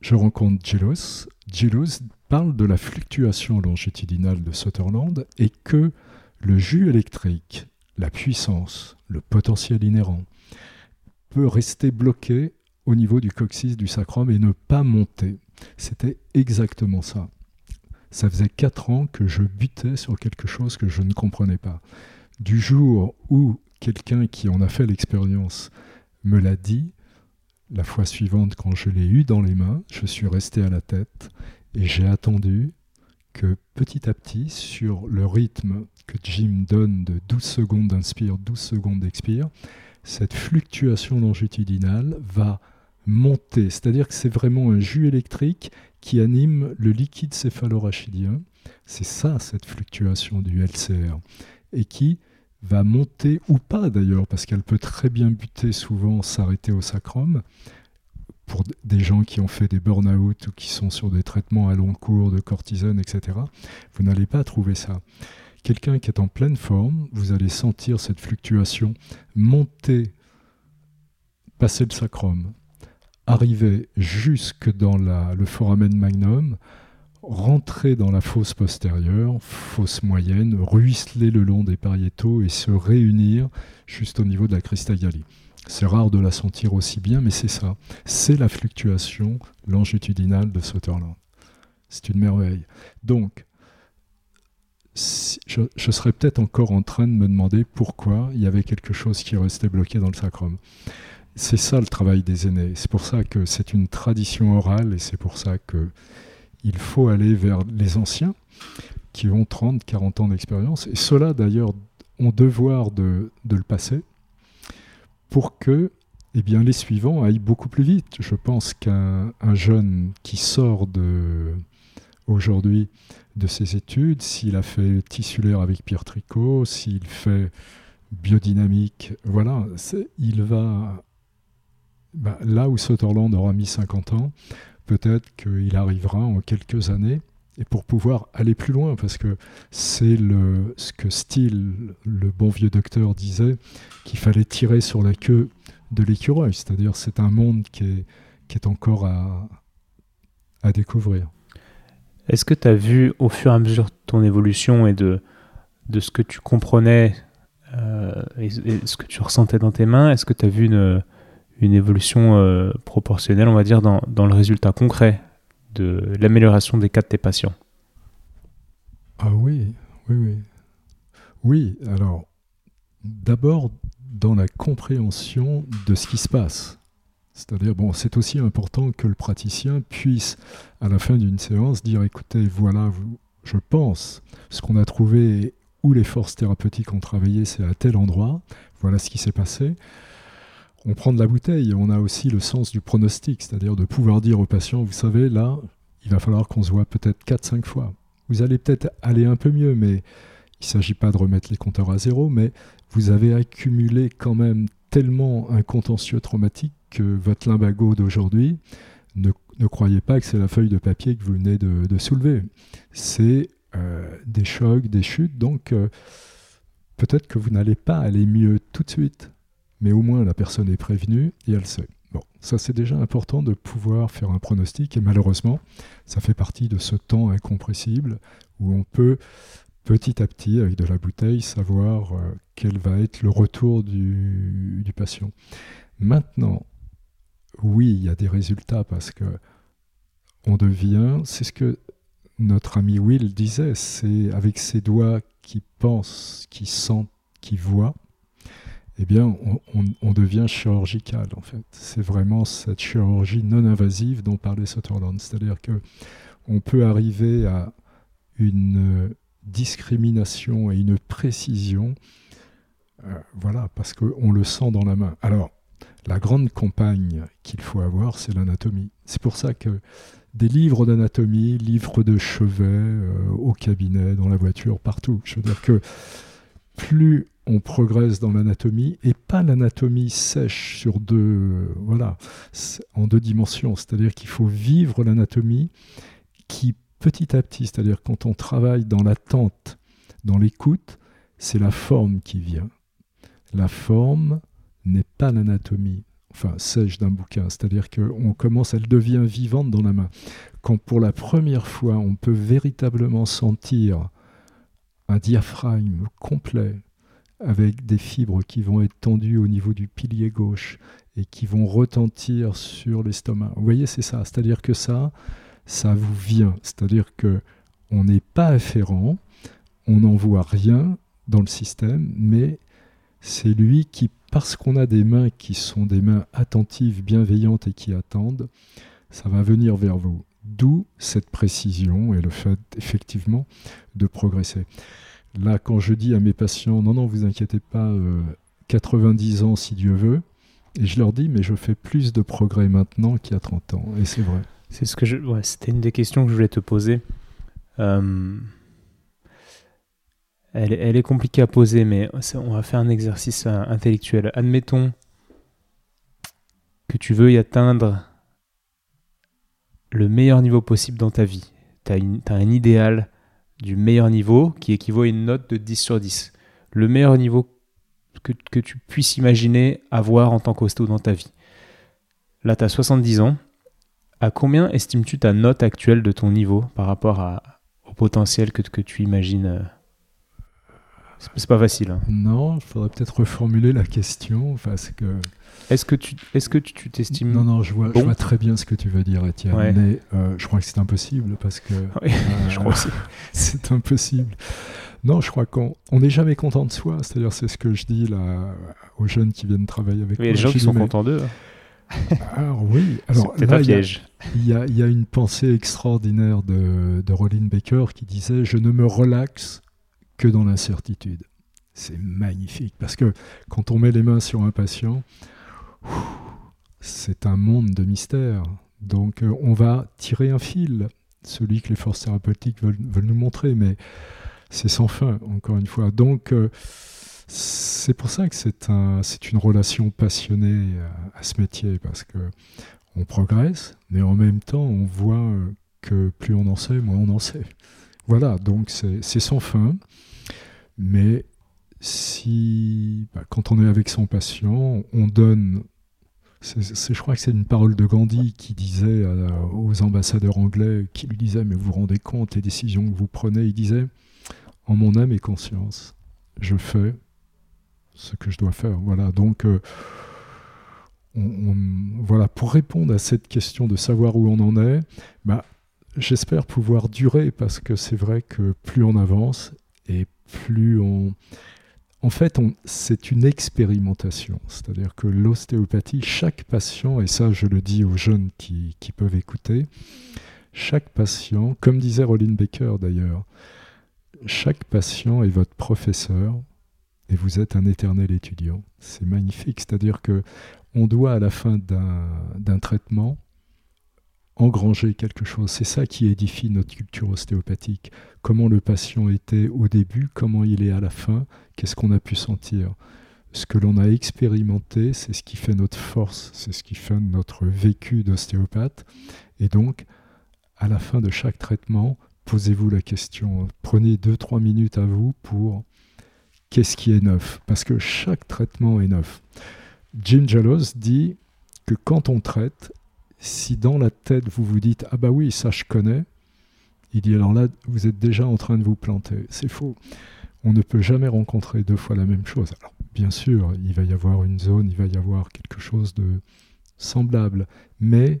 Je rencontre Gilles. Gilles parle de la fluctuation longitudinale de Sutherland et que le jus électrique, la puissance, le potentiel inhérent, peut rester bloqué au niveau du coccyx du sacrum et ne pas monter. C'était exactement ça. Ça faisait quatre ans que je butais sur quelque chose que je ne comprenais pas. Du jour où quelqu'un qui en a fait l'expérience me l'a dit, la fois suivante, quand je l'ai eu dans les mains, je suis resté à la tête et j'ai attendu que petit à petit, sur le rythme que Jim donne de 12 secondes d'inspire, 12 secondes d'expire, cette fluctuation longitudinale va monter. C'est-à-dire que c'est vraiment un jus électrique qui anime le liquide céphalorachidien. C'est ça, cette fluctuation du LCR. Et qui va monter, ou pas d'ailleurs, parce qu'elle peut très bien buter souvent, s'arrêter au sacrum, pour des gens qui ont fait des burn-out ou qui sont sur des traitements à long cours de cortisone, etc., vous n'allez pas trouver ça. Quelqu'un qui est en pleine forme, vous allez sentir cette fluctuation monter, passer le sacrum, arriver jusque dans le foramen magnum, rentrer dans la fosse postérieure, fosse moyenne, ruisseler le long des pariétaux et se réunir juste au niveau de la cristallie. C'est rare de la sentir aussi bien, mais c'est ça. C'est la fluctuation longitudinale de Sutherland. C'est une merveille. Donc, je, serais peut-être encore en train de me demander pourquoi il y avait quelque chose qui restait bloqué dans le sacrum. C'est ça le travail des aînés. C'est pour ça que c'est une tradition orale et c'est pour ça que il faut aller vers les anciens qui ont 30, 40 ans d'expérience. Et ceux-là, d'ailleurs, ont devoir de le passer pour que eh bien, les suivants aillent beaucoup plus vite. Je pense qu'un jeune qui sort aujourd'hui de ses études, s'il a fait tissulaire avec Pierre Tricot, s'il fait biodynamique, voilà, il va bah, là où Sutherland aura mis 50 ans, peut-être qu'il arrivera en quelques années et pour pouvoir aller plus loin, parce que c'est ce que Steele, le bon vieux docteur, disait, qu'il fallait tirer sur la queue de l'écureuil, c'est-à-dire c'est un monde qui est, encore à, découvrir. Est-ce que tu as vu au fur et à mesure de ton évolution et de, ce que tu comprenais euh, et, ce que tu ressentais dans tes mains, est-ce que tu as vu une, une évolution euh, proportionnelle, on va dire, dans, dans le résultat concret de l'amélioration des cas de tes patients Ah oui, oui, oui. Oui, alors, d'abord dans la compréhension de ce qui se passe. C'est-à-dire, bon, c'est aussi important que le praticien puisse, à la fin d'une séance, dire écoutez, voilà, je pense, ce qu'on a trouvé où les forces thérapeutiques ont travaillé, c'est à tel endroit, voilà ce qui s'est passé. On prend de la bouteille, on a aussi le sens du pronostic, c'est-à-dire de pouvoir dire au patient, vous savez, là, il va falloir qu'on se voit peut-être 4-5 fois. Vous allez peut-être aller un peu mieux, mais il ne s'agit pas de remettre les compteurs à zéro, mais vous avez accumulé quand même tellement un contentieux traumatique que votre limbago d'aujourd'hui, ne, croyez pas que c'est la feuille de papier que vous venez de, soulever. C'est euh, des chocs, des chutes, donc euh, peut-être que vous n'allez pas aller mieux tout de suite, mais au moins la personne est prévenue et elle sait. Bon, ça c'est déjà important de pouvoir faire un pronostic et malheureusement, ça fait partie de ce temps incompressible où on peut petit à petit, avec de la bouteille, savoir euh, quel va être le retour du, patient. Maintenant, oui, il y a des résultats parce que on devient, c'est ce que notre ami Will disait, c'est avec ses doigts qui pensent, qui sentent, qui voient, eh bien, on, devient chirurgical en fait. C'est vraiment cette chirurgie non invasive dont parlait Sutherland, c'est-à-dire que on peut arriver à une discrimination et une précision, euh, voilà, parce qu'on le sent dans la main. Alors, la grande campagne qu'il faut avoir, c'est l'anatomie. C'est pour ça que des livres d'anatomie, livres de chevet, euh, au cabinet, dans la voiture, partout. Je veux dire que plus on progresse dans l'anatomie, et pas l'anatomie sèche sur deux, voilà, en deux dimensions. C'est-à-dire qu'il faut vivre l'anatomie qui, petit à petit, c'est-à-dire quand on travaille dans l'attente, dans l'écoute, c'est la forme qui vient. La forme, n'est pas l'anatomie, enfin sèche d'un bouquin, c'est-à-dire qu'on commence, elle devient vivante dans la main. Quand pour la première fois on peut véritablement sentir un diaphragme complet avec des fibres qui vont être tendues au niveau du pilier gauche et qui vont retentir sur l'estomac. Vous voyez, c'est ça. C'est-à-dire que ça, ça vous vient. C'est-à-dire que on n'est pas afférent, on n'en voit rien dans le système, mais c'est lui qui parce qu'on a des mains qui sont des mains attentives, bienveillantes et qui attendent, ça va venir vers vous. D'où cette précision et le fait effectivement de progresser. Là, quand je dis à mes patients, non, non, vous inquiétez pas, 90 euh, ans si Dieu veut, et je leur dis, mais je fais plus de progrès maintenant qu'il y a 30 ans. Et c'est vrai. C'est ce que je. c'était une des questions que je voulais te poser. Euh, elle, est compliquée à poser, mais on va faire un exercice euh, intellectuel. Admettons que tu veux atteindre le meilleur niveau possible dans ta vie. Tu as, un idéal du meilleur niveau qui équivaut à une note de 10 sur 10. Le meilleur niveau que, tu puisses imaginer avoir en tant qu'hosto dans ta vie. Là, tu as 70 ans. À combien estimes-tu ta note actuelle de ton niveau par rapport au potentiel que, que tu imagines euh, c'est pas facile. Hein. Non, il faudrait peut-être reformuler la question que. Est-ce que tu est-ce que tu t'estimes Non, non, je vois, je vois très bien ce que tu veux dire, Étienne. Mais euh, je crois que c'est impossible parce que. Oui, je crois aussi. c'est impossible. Non, je crois qu'on n'est jamais content de soi. C'est-à-dire, c'est ce que je dis là aux jeunes qui viennent travailler avec moi. A des gens qui sont contents d'eux. Hein. Alors oui, alors là, un piège. Il y, a, il y, a, une pensée extraordinaire de, de Rolling Baker qui disait Je ne me relaxe que dans l'incertitude. C'est magnifique parce que quand on met les mains sur un patient, c'est un monde de mystère. Donc euh, on va tirer un fil, celui que les forces thérapeutiques veulent, nous montrer, mais c'est sans fin, encore une fois. Donc euh, c'est pour ça que c'est un, une relation passionnée à, ce métier, parce que on progresse, mais en même temps on voit que plus on en sait, moins on en sait. Voilà, donc c'est sans fin. Mais si, bah, quand on est avec son patient, on donne. je crois que c'est une parole de Gandhi qui disait aux ambassadeurs anglais, qui lui disait Mais vous vous rendez compte, les décisions que vous prenez? Il disait En mon âme et conscience, je fais ce que je dois faire. Voilà, donc. Euh, voilà, pour répondre à cette question de savoir où on en est, bah, j'espère pouvoir durer parce que c'est vrai que plus on avance et plus on, en fait, c'est une expérimentation. C'est-à-dire que l'ostéopathie, chaque patient, et ça je le dis aux jeunes qui, qui peuvent écouter, chaque patient, comme disait Roline Baker d'ailleurs, chaque patient est votre professeur et vous êtes un éternel étudiant. C'est magnifique. C'est-à-dire que on doit à la fin d'un traitement engranger quelque chose. C'est ça qui édifie notre culture ostéopathique. Comment le patient était au début, comment il est à la fin, qu'est-ce qu'on a pu sentir. Ce que l'on a expérimenté, c'est ce qui fait notre force, c'est ce qui fait notre vécu d'ostéopathe. Et donc, à la fin de chaque traitement, posez-vous la question. Prenez 2-3 minutes à vous pour qu'est-ce qui est neuf Parce que chaque traitement est neuf. Jim Jalos dit que quand on traite, si dans la tête vous vous dites Ah bah oui, ça je connais, il dit alors là, vous êtes déjà en train de vous planter. C'est faux. On ne peut jamais rencontrer deux fois la même chose. Alors, bien sûr, il va y avoir une zone, il va y avoir quelque chose de semblable, mais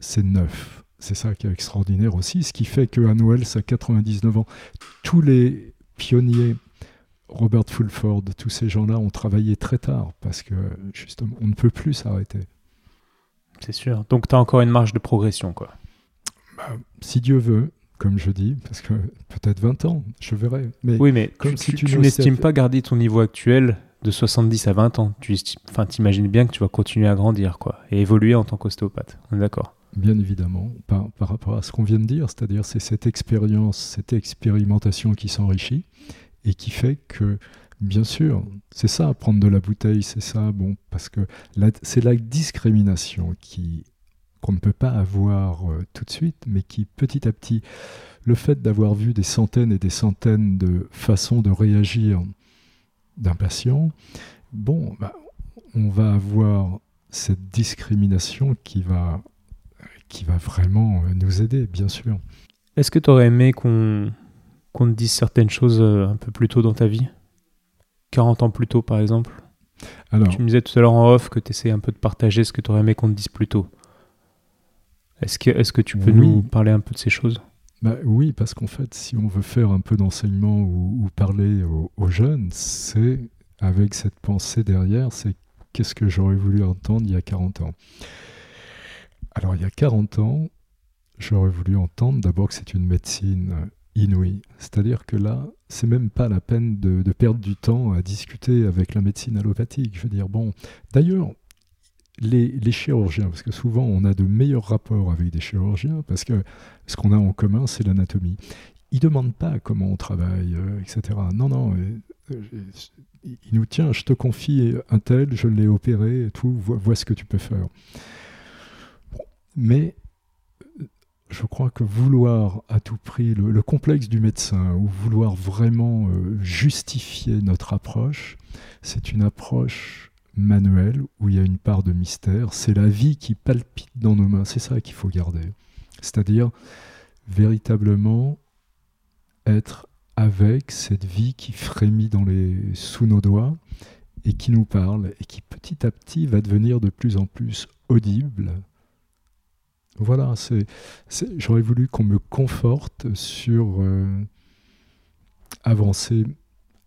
c'est neuf. C'est ça qui est extraordinaire aussi, ce qui fait qu'à Noël, ça a 99 ans. Tous les pionniers, Robert Fulford, tous ces gens-là ont travaillé très tard parce que justement, on ne peut plus s'arrêter. C'est sûr. Donc tu as encore une marge de progression, quoi. Bah, si Dieu veut, comme je dis, parce que peut-être 20 ans, je verrai. Mais oui, mais comme tu, si tu, n'estimes pas garder ton niveau actuel de 70 à 20 ans. Tu enfin, imagines bien que tu vas continuer à grandir, quoi, et évoluer en tant qu'ostéopathe. On est d'accord? Bien évidemment, par, par, rapport à ce qu'on vient de dire, c'est-à-dire c'est cette expérience, cette expérimentation qui s'enrichit et qui fait que Bien sûr, c'est ça, prendre de la bouteille, c'est ça, bon, parce que c'est la discrimination qui qu'on ne peut pas avoir euh, tout de suite, mais qui petit à petit, le fait d'avoir vu des centaines et des centaines de façons de réagir d'un patient, bon, bah, on va avoir cette discrimination qui va, vraiment euh, nous aider, bien sûr. Est-ce que tu aurais aimé qu'on qu'on te dise certaines choses euh, un peu plus tôt dans ta vie? 40 ans plus tôt, par exemple Alors, Tu me disais tout à l'heure en off que tu essaies un peu de partager ce que tu aurais aimé qu'on te dise plus tôt. Est-ce que, est que tu peux nous parler un peu de ces choses? Bah, Oui, parce qu'en fait, si on veut faire un peu d'enseignement ou, parler aux, aux jeunes, c'est avec cette pensée derrière, c'est qu'est-ce que j'aurais voulu entendre il y a 40 ans? Alors, il y a 40 ans, j'aurais voulu entendre d'abord que c'est une médecine inouïe. C'est-à-dire que là, c'est même pas la peine de, perdre du temps à discuter avec la médecine allopathique. Je veux dire, bon, d'ailleurs, les, chirurgiens, parce que souvent on a de meilleurs rapports avec des chirurgiens, parce que ce qu'on a en commun, c'est l'anatomie. Ils ne demandent pas comment on travaille, euh, etc. Non, non, euh, il nous tient, je te confie un tel, je l'ai opéré, et tout, vois, ce que tu peux faire. mais je crois que vouloir à tout prix, le, complexe du médecin, ou vouloir vraiment euh, justifier notre approche, c'est une approche manuelle où il y a une part de mystère. C'est la vie qui palpite dans nos mains, c'est ça qu'il faut garder. C'est-à-dire véritablement être avec cette vie qui frémit sous nos doigts et qui nous parle et qui petit à petit va devenir de plus en plus audible, voilà, c'est, j'aurais voulu qu'on me conforte sur euh, avancer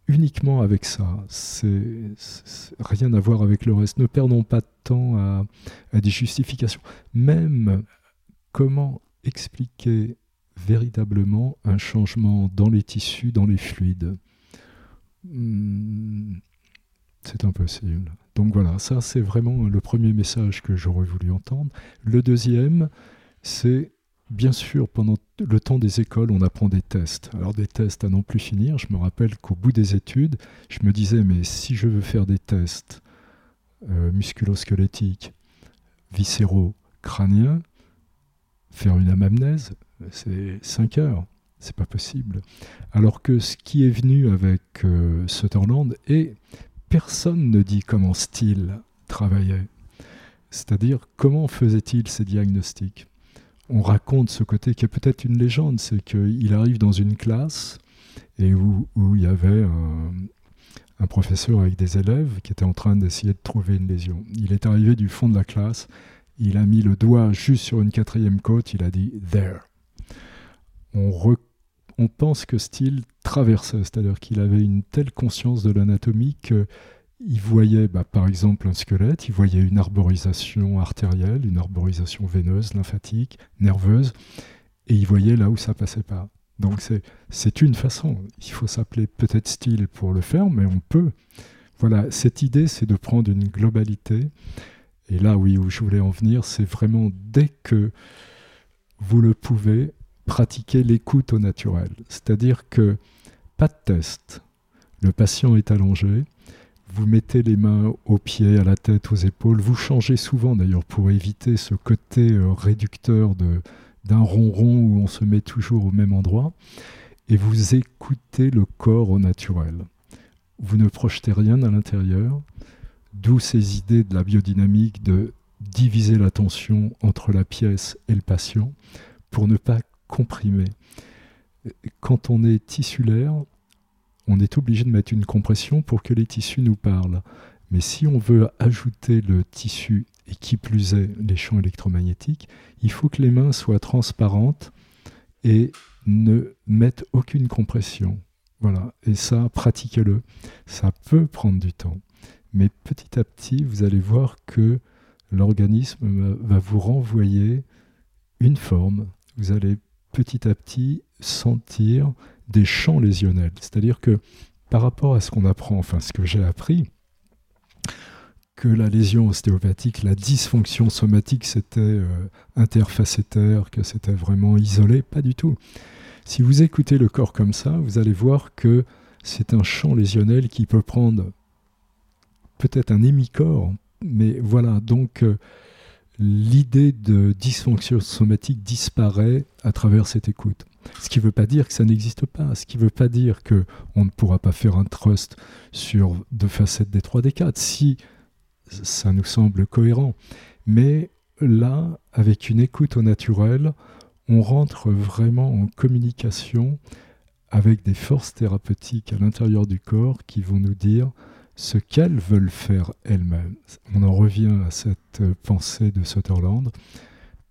uniquement avec ça. C'est, rien à voir avec le reste. Ne perdons pas de temps à, des justifications. Même comment expliquer véritablement un changement dans les tissus, dans les fluides? Hmm, c'est impossible. Donc voilà, ça c'est vraiment le premier message que j'aurais voulu entendre. Le deuxième, c'est bien sûr pendant le temps des écoles, on apprend des tests. Alors des tests à non plus finir. Je me rappelle qu'au bout des études, je me disais, mais si je veux faire des tests euh, musculosquelettiques, viscéraux, crâniens, faire une amamnèse, c'est 5 heures. C'est pas possible. Alors que ce qui est venu avec euh, Sutherland est personne ne dit comment Steele travaillait. C'est-à-dire, comment faisait-il ses diagnostics? On raconte ce côté qui est peut-être une légende, c'est qu'il arrive dans une classe et où, il y avait un, professeur avec des élèves qui étaient en train d'essayer de trouver une lésion. Il est arrivé du fond de la classe, il a mis le doigt juste sur une quatrième côte, il a dit There. On, on pense que Steele traversait, c'est-à-dire qu'il avait une telle conscience de l'anatomie qu'il voyait bah, par exemple un squelette, il voyait une arborisation artérielle, une arborisation veineuse, lymphatique, nerveuse, et il voyait là où ça passait pas. Donc c'est une façon. Il faut s'appeler peut-être Steele pour le faire, mais on peut. Voilà, cette idée, c'est de prendre une globalité. Et là, oui, où je voulais en venir, c'est vraiment dès que vous le pouvez, pratiquer l'écoute au naturel. C'est-à-dire que pas de test. Le patient est allongé, vous mettez les mains aux pieds, à la tête, aux épaules. Vous changez souvent d'ailleurs pour éviter ce côté euh, réducteur d'un ronron où on se met toujours au même endroit. Et vous écoutez le corps au naturel. Vous ne projetez rien à l'intérieur, d'où ces idées de la biodynamique de diviser l'attention entre la pièce et le patient pour ne pas comprimer. Quand on est tissulaire, on est obligé de mettre une compression pour que les tissus nous parlent. Mais si on veut ajouter le tissu et qui plus est les champs électromagnétiques, il faut que les mains soient transparentes et ne mettent aucune compression. Voilà, et ça, pratiquez-le. Ça peut prendre du temps. Mais petit à petit, vous allez voir que l'organisme va vous renvoyer une forme. Vous allez petit à petit sentir des champs lésionnels. C'est-à-dire que par rapport à ce qu'on apprend, enfin ce que j'ai appris, que la lésion ostéopathique, la dysfonction somatique, c'était euh, interfacétaire, que c'était vraiment isolé, pas du tout. Si vous écoutez le corps comme ça, vous allez voir que c'est un champ lésionnel qui peut prendre peut-être un hémicorps, mais voilà, donc euh, l'idée de dysfonction somatique disparaît à travers cette écoute. Ce qui ne veut pas dire que ça n'existe pas, ce qui ne veut pas dire qu'on ne pourra pas faire un trust sur deux facettes des 3 des 4, si ça nous semble cohérent. Mais là, avec une écoute au naturel, on rentre vraiment en communication avec des forces thérapeutiques à l'intérieur du corps qui vont nous dire ce qu'elles veulent faire elles-mêmes. On en revient à cette pensée de Sutherland,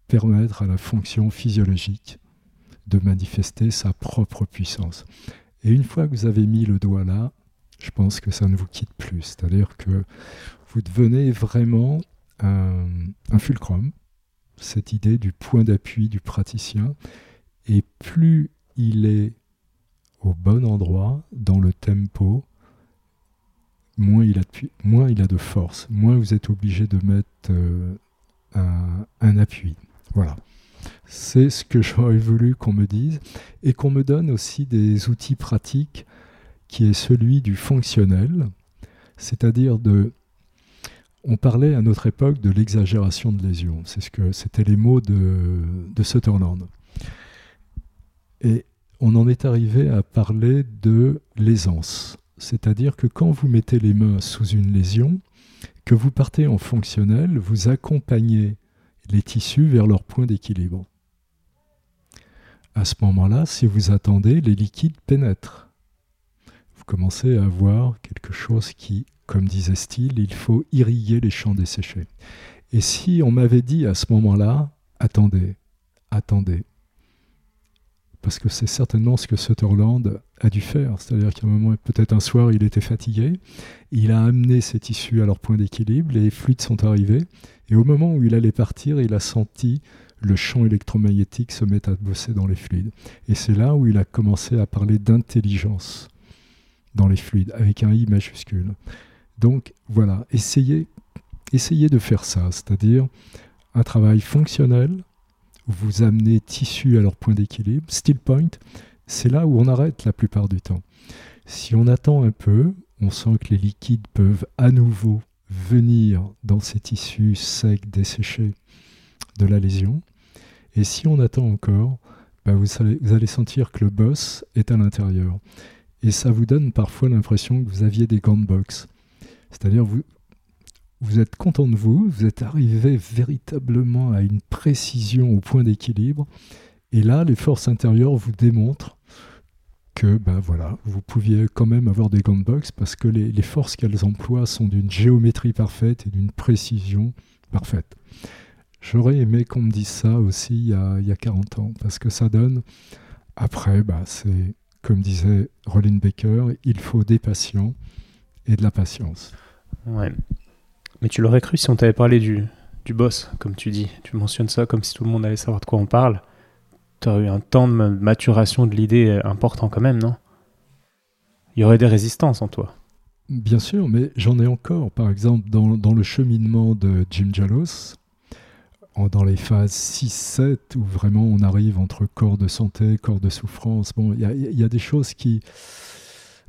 permettre à la fonction physiologique de manifester sa propre puissance. Et une fois que vous avez mis le doigt là, je pense que ça ne vous quitte plus. C'est-à-dire que vous devenez vraiment un, un fulcrum, cette idée du point d'appui du praticien. Et plus il est au bon endroit, dans le tempo, moins il a de, moins il a de force, moins vous êtes obligé de mettre euh, un, appui. Voilà. C'est ce que j'aurais voulu qu'on me dise et qu'on me donne aussi des outils pratiques qui est celui du fonctionnel, c'est-à-dire de on parlait à notre époque de l'exagération de lésion. C'est ce que c'était les mots de, de Sutherland. Et on en est arrivé à parler de l'aisance. C'est-à-dire que quand vous mettez les mains sous une lésion, que vous partez en fonctionnel, vous accompagnez les tissus vers leur point d'équilibre. À ce moment-là, si vous attendez, les liquides pénètrent. Vous commencez à avoir quelque chose qui, comme disait Steele, il faut irriguer les champs desséchés. Et si on m'avait dit à ce moment-là, attendez, attendez, parce que c'est certainement ce que Sutherland a dû faire. C'est-à-dire qu'à un moment, peut-être un soir, il était fatigué, il a amené ses tissus à leur point d'équilibre, les fluides sont arrivés, et au moment où il allait partir, il a senti le champ électromagnétique se mettre à bosser dans les fluides. Et c'est là où il a commencé à parler d'intelligence dans les fluides, avec un I majuscule. Donc voilà, essayez, essayez de faire ça, c'est-à-dire un travail fonctionnel, vous amenez tissus à leur point d'équilibre. Still point, c'est là où on arrête la plupart du temps. Si on attend un peu, on sent que les liquides peuvent à nouveau venir dans ces tissus secs, desséchés de la lésion. Et si on attend encore, bah, vous, allez, sentir que le boss est à l'intérieur. Et ça vous donne parfois l'impression que vous aviez des gants de. C'est-à-dire, vous, vous êtes content de vous, vous êtes arrivé véritablement à une précision au point d'équilibre, et là, les forces intérieures vous démontrent que ben voilà, vous pouviez quand même avoir des gants de boxe parce que les, forces qu'elles emploient sont d'une géométrie parfaite et d'une précision parfaite. J'aurais aimé qu'on me dise ça aussi il y, a, il y a 40 ans, parce que ça donne Après, bah, c'est comme disait Rollin Baker, il faut des patients et de la patience. Ouais. Mais tu l'aurais cru si on t'avait parlé du, du boss, comme tu dis. Tu mentionnes ça comme si tout le monde allait savoir de quoi on parle. Tu aurais eu un temps de maturation de l'idée important quand même, non? Il y aurait des résistances en toi. Bien sûr, mais j'en ai encore. Par exemple, dans, dans, le cheminement de Jim Jalos, dans les phases 6-7, où vraiment on arrive entre corps de santé, corps de souffrance, bon, il y, y a, des choses qui,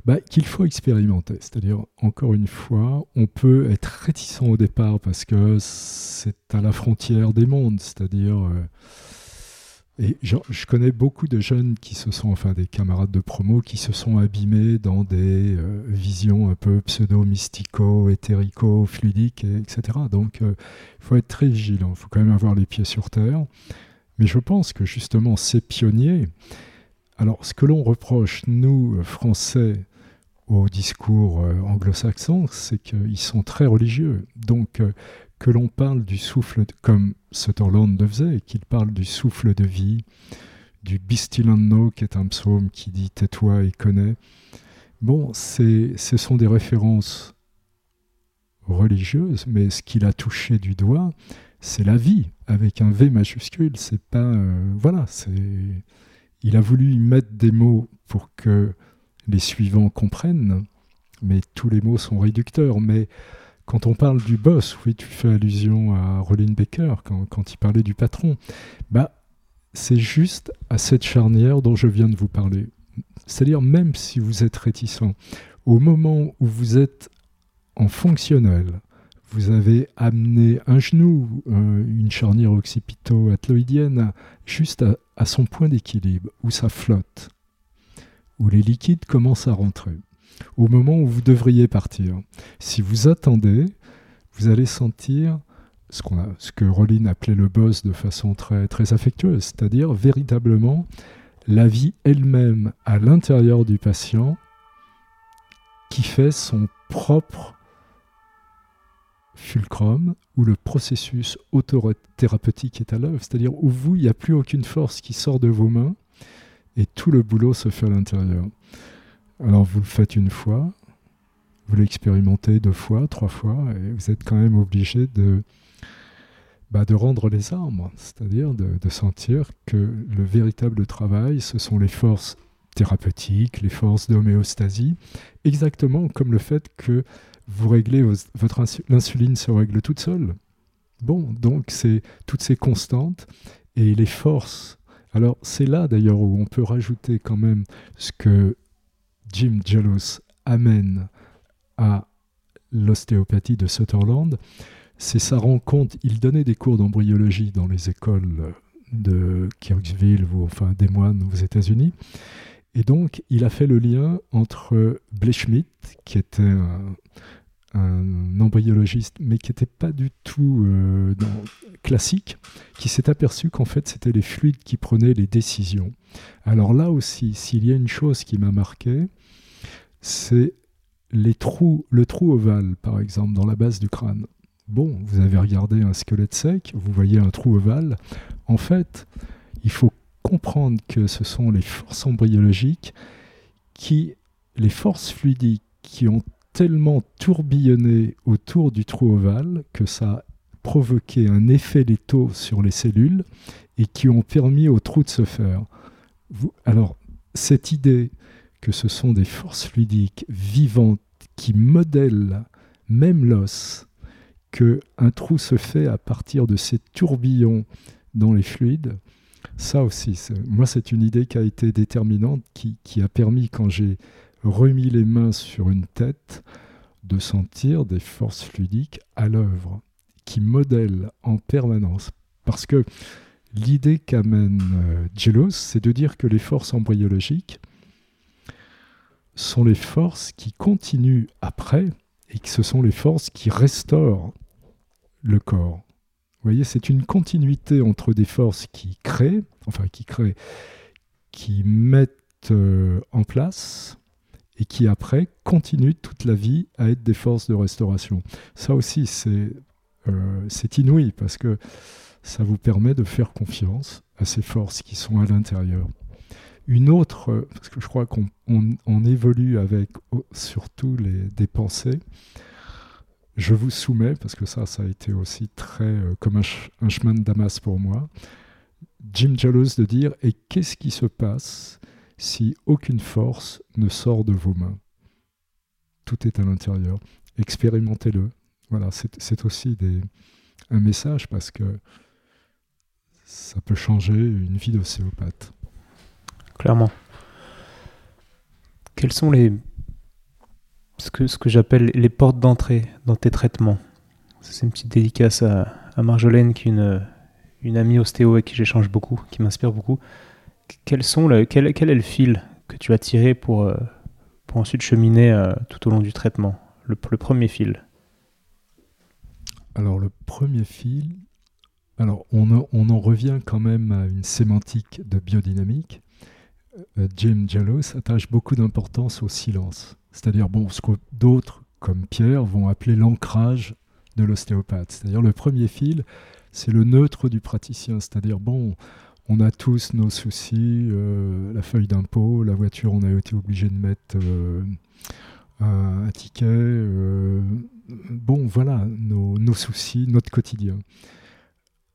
bah, qu'il faut expérimenter. C'est-à-dire, encore une fois, on peut être réticent au départ parce que c'est à la frontière des mondes. C'est-à-dire, euh, et je, connais beaucoup de jeunes qui se sont, enfin des camarades de promo, qui se sont abîmés dans des euh, visions un peu pseudo-mystico, éthérico, fluidiques, etc. Donc, il euh, faut être très vigilant. Il faut quand même avoir les pieds sur terre. Mais je pense que justement, ces pionniers, alors ce que l'on reproche, nous, Français, au discours euh, anglo-saxon, c'est qu'ils sont très religieux. Donc, euh, que l'on parle du souffle, comme Sutherland le faisait, qu'il parle du souffle de vie, du Bistilando, qui est un psaume qui dit tais-toi et connais. Bon, ce sont des références religieuses, mais ce qu'il a touché du doigt, c'est la vie, avec un V majuscule. C'est pas. Euh, voilà, c'est. Il a voulu y mettre des mots pour que les suivants comprennent, mais tous les mots sont réducteurs. Mais quand on parle du boss, oui, tu fais allusion à Rollin Baker quand, il parlait du patron, bah, c'est juste à cette charnière dont je viens de vous parler. C'est-à-dire, même si vous êtes réticent, au moment où vous êtes en fonctionnel, vous avez amené un genou, euh, une charnière occipito-atloïdienne, juste à son point d'équilibre, où ça flotte où les liquides commencent à rentrer, au moment où vous devriez partir. Si vous attendez, vous allez sentir ce, que Rollin appelait le boss de façon très, très affectueuse, c'est-à-dire véritablement la vie elle-même à l'intérieur du patient qui fait son propre fulcrum où le processus autothérapeutique est à l'œuvre, c'est-à-dire où vous, il n'y a plus aucune force qui sort de vos mains, et tout le boulot se fait à l'intérieur. Alors vous le faites une fois, vous l'expérimentez deux fois, trois fois, et vous êtes quand même obligé de, bah, de rendre les armes, c'est-à-dire de, sentir que le véritable travail, ce sont les forces thérapeutiques, les forces d'homéostasie, exactement comme le fait que vous réglez votre l'insuline se règle toute seule. Bon, donc c'est toutes ces constantes et les forces alors c'est là d'ailleurs où on peut rajouter quand même ce que Jim Jealous amène à l'ostéopathie de Sutherland, c'est sa rencontre. Il donnait des cours d'embryologie dans les écoles de Kirksville ou enfin des moines aux États-Unis. Et donc, il a fait le lien entre Blechschmidt, qui était un, un embryologiste, mais qui n'était pas du tout euh, classique, qui s'est aperçu qu'en fait c'était les fluides qui prenaient les décisions. Alors là aussi, s'il y a une chose qui m'a marqué, c'est les trous, le trou ovale par exemple dans la base du crâne. Bon, vous avez regardé un squelette sec, vous voyez un trou ovale. En fait, il faut comprendre que ce sont les forces embryologiques qui, les forces fluidiques qui ont tellement tourbillonné autour du trou ovale que ça a provoqué un effet létaux sur les cellules et qui ont permis au trou de se faire. alors, cette idée que ce sont des forces fluidiques vivantes qui modèlent même l'os, que un trou se fait à partir de ces tourbillons dans les fluides, ça aussi, moi c'est une idée qui a été déterminante, qui, qui a permis quand j'ai remis les mains sur une tête, de sentir des forces fluidiques à l'œuvre, qui modèlent en permanence. Parce que l'idée qu'amène euh, c'est de dire que les forces embryologiques sont les forces qui continuent après et que ce sont les forces qui restaurent le corps. Vous voyez, c'est une continuité entre des forces qui créent, enfin qui créent, qui mettent euh, en place et qui après continuent toute la vie à être des forces de restauration. Ça aussi, c'est euh, inouï parce que ça vous permet de faire confiance à ces forces qui sont à l'intérieur. Une autre, parce que je crois qu'on on, évolue avec surtout les, des pensées, je vous soumets, parce que ça, ça a été aussi très euh, comme un, chemin de Damas pour moi, Jim Jalous de dire Et qu'est-ce qui se passe si aucune force ne sort de vos mains Tout est à l'intérieur. Expérimentez-le. Voilà, c'est aussi un message parce que ça peut changer une vie d'ostéopathe. Clairement. Quels sont les ce que, ce que j'appelle les portes d'entrée dans tes traitements? C'est une petite dédicace à, Marjolaine, qui est une, une amie ostéo avec qui j'échange beaucoup, qui m'inspire beaucoup. Quels sont le, quel, quel, est le fil que tu as tiré pour, euh, pour ensuite cheminer euh, tout au long du traitement? Le, premier fil Alors, le premier fil, alors on, on, en revient quand même à une sémantique de biodynamique. Euh, Jim Jallo attache beaucoup d'importance au silence. C'est-à-dire, bon, ce que d'autres, comme Pierre, vont appeler l'ancrage de l'ostéopathe. C'est-à-dire, le premier fil, c'est le neutre du praticien. C'est-à-dire, bon, on a tous nos soucis, euh, la feuille d'impôt, la voiture, on a été obligé de mettre euh, un, ticket. Euh, bon, voilà, nos, nos, soucis, notre quotidien.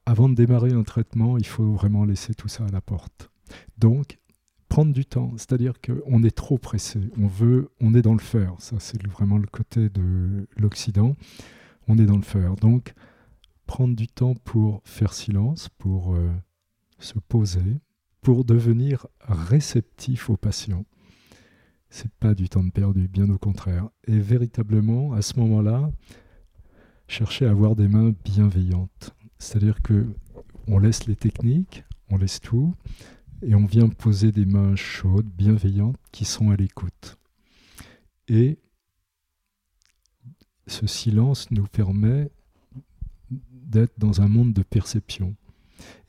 Avant de démarrer un traitement, il faut vraiment laisser tout ça à la porte. Donc, prendre du temps. C'est-à-dire qu'on est trop pressé. On veut, on est dans le faire. Ça, c'est vraiment le côté de l'Occident. On est dans le faire. Donc, prendre du temps pour faire silence, pour se poser, pour devenir réceptif au patient. C'est pas du temps perdu, bien au contraire. Et véritablement, à ce moment-là, chercher à avoir des mains bienveillantes. C'est-à-dire que on laisse les techniques, on laisse tout, et on vient poser des mains chaudes, bienveillantes, qui sont à l'écoute. Et ce silence nous permet d'être dans un monde de perception.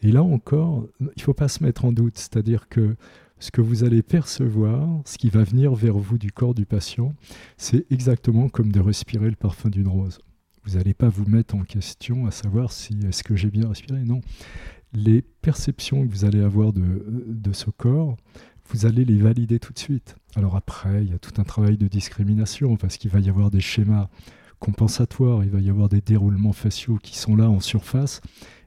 Et là encore, il ne faut pas se mettre en doute, c'est-à-dire que ce que vous allez percevoir, ce qui va venir vers vous du corps du patient, c'est exactement comme de respirer le parfum d'une rose. Vous n'allez pas vous mettre en question à savoir si est-ce que j'ai bien respiré. Non les perceptions que vous allez avoir de, ce corps, vous allez les valider tout de suite. Alors après, il y a tout un travail de discrimination parce qu'il va y avoir des schémas compensatoires, il va y avoir des déroulements faciaux qui sont là en surface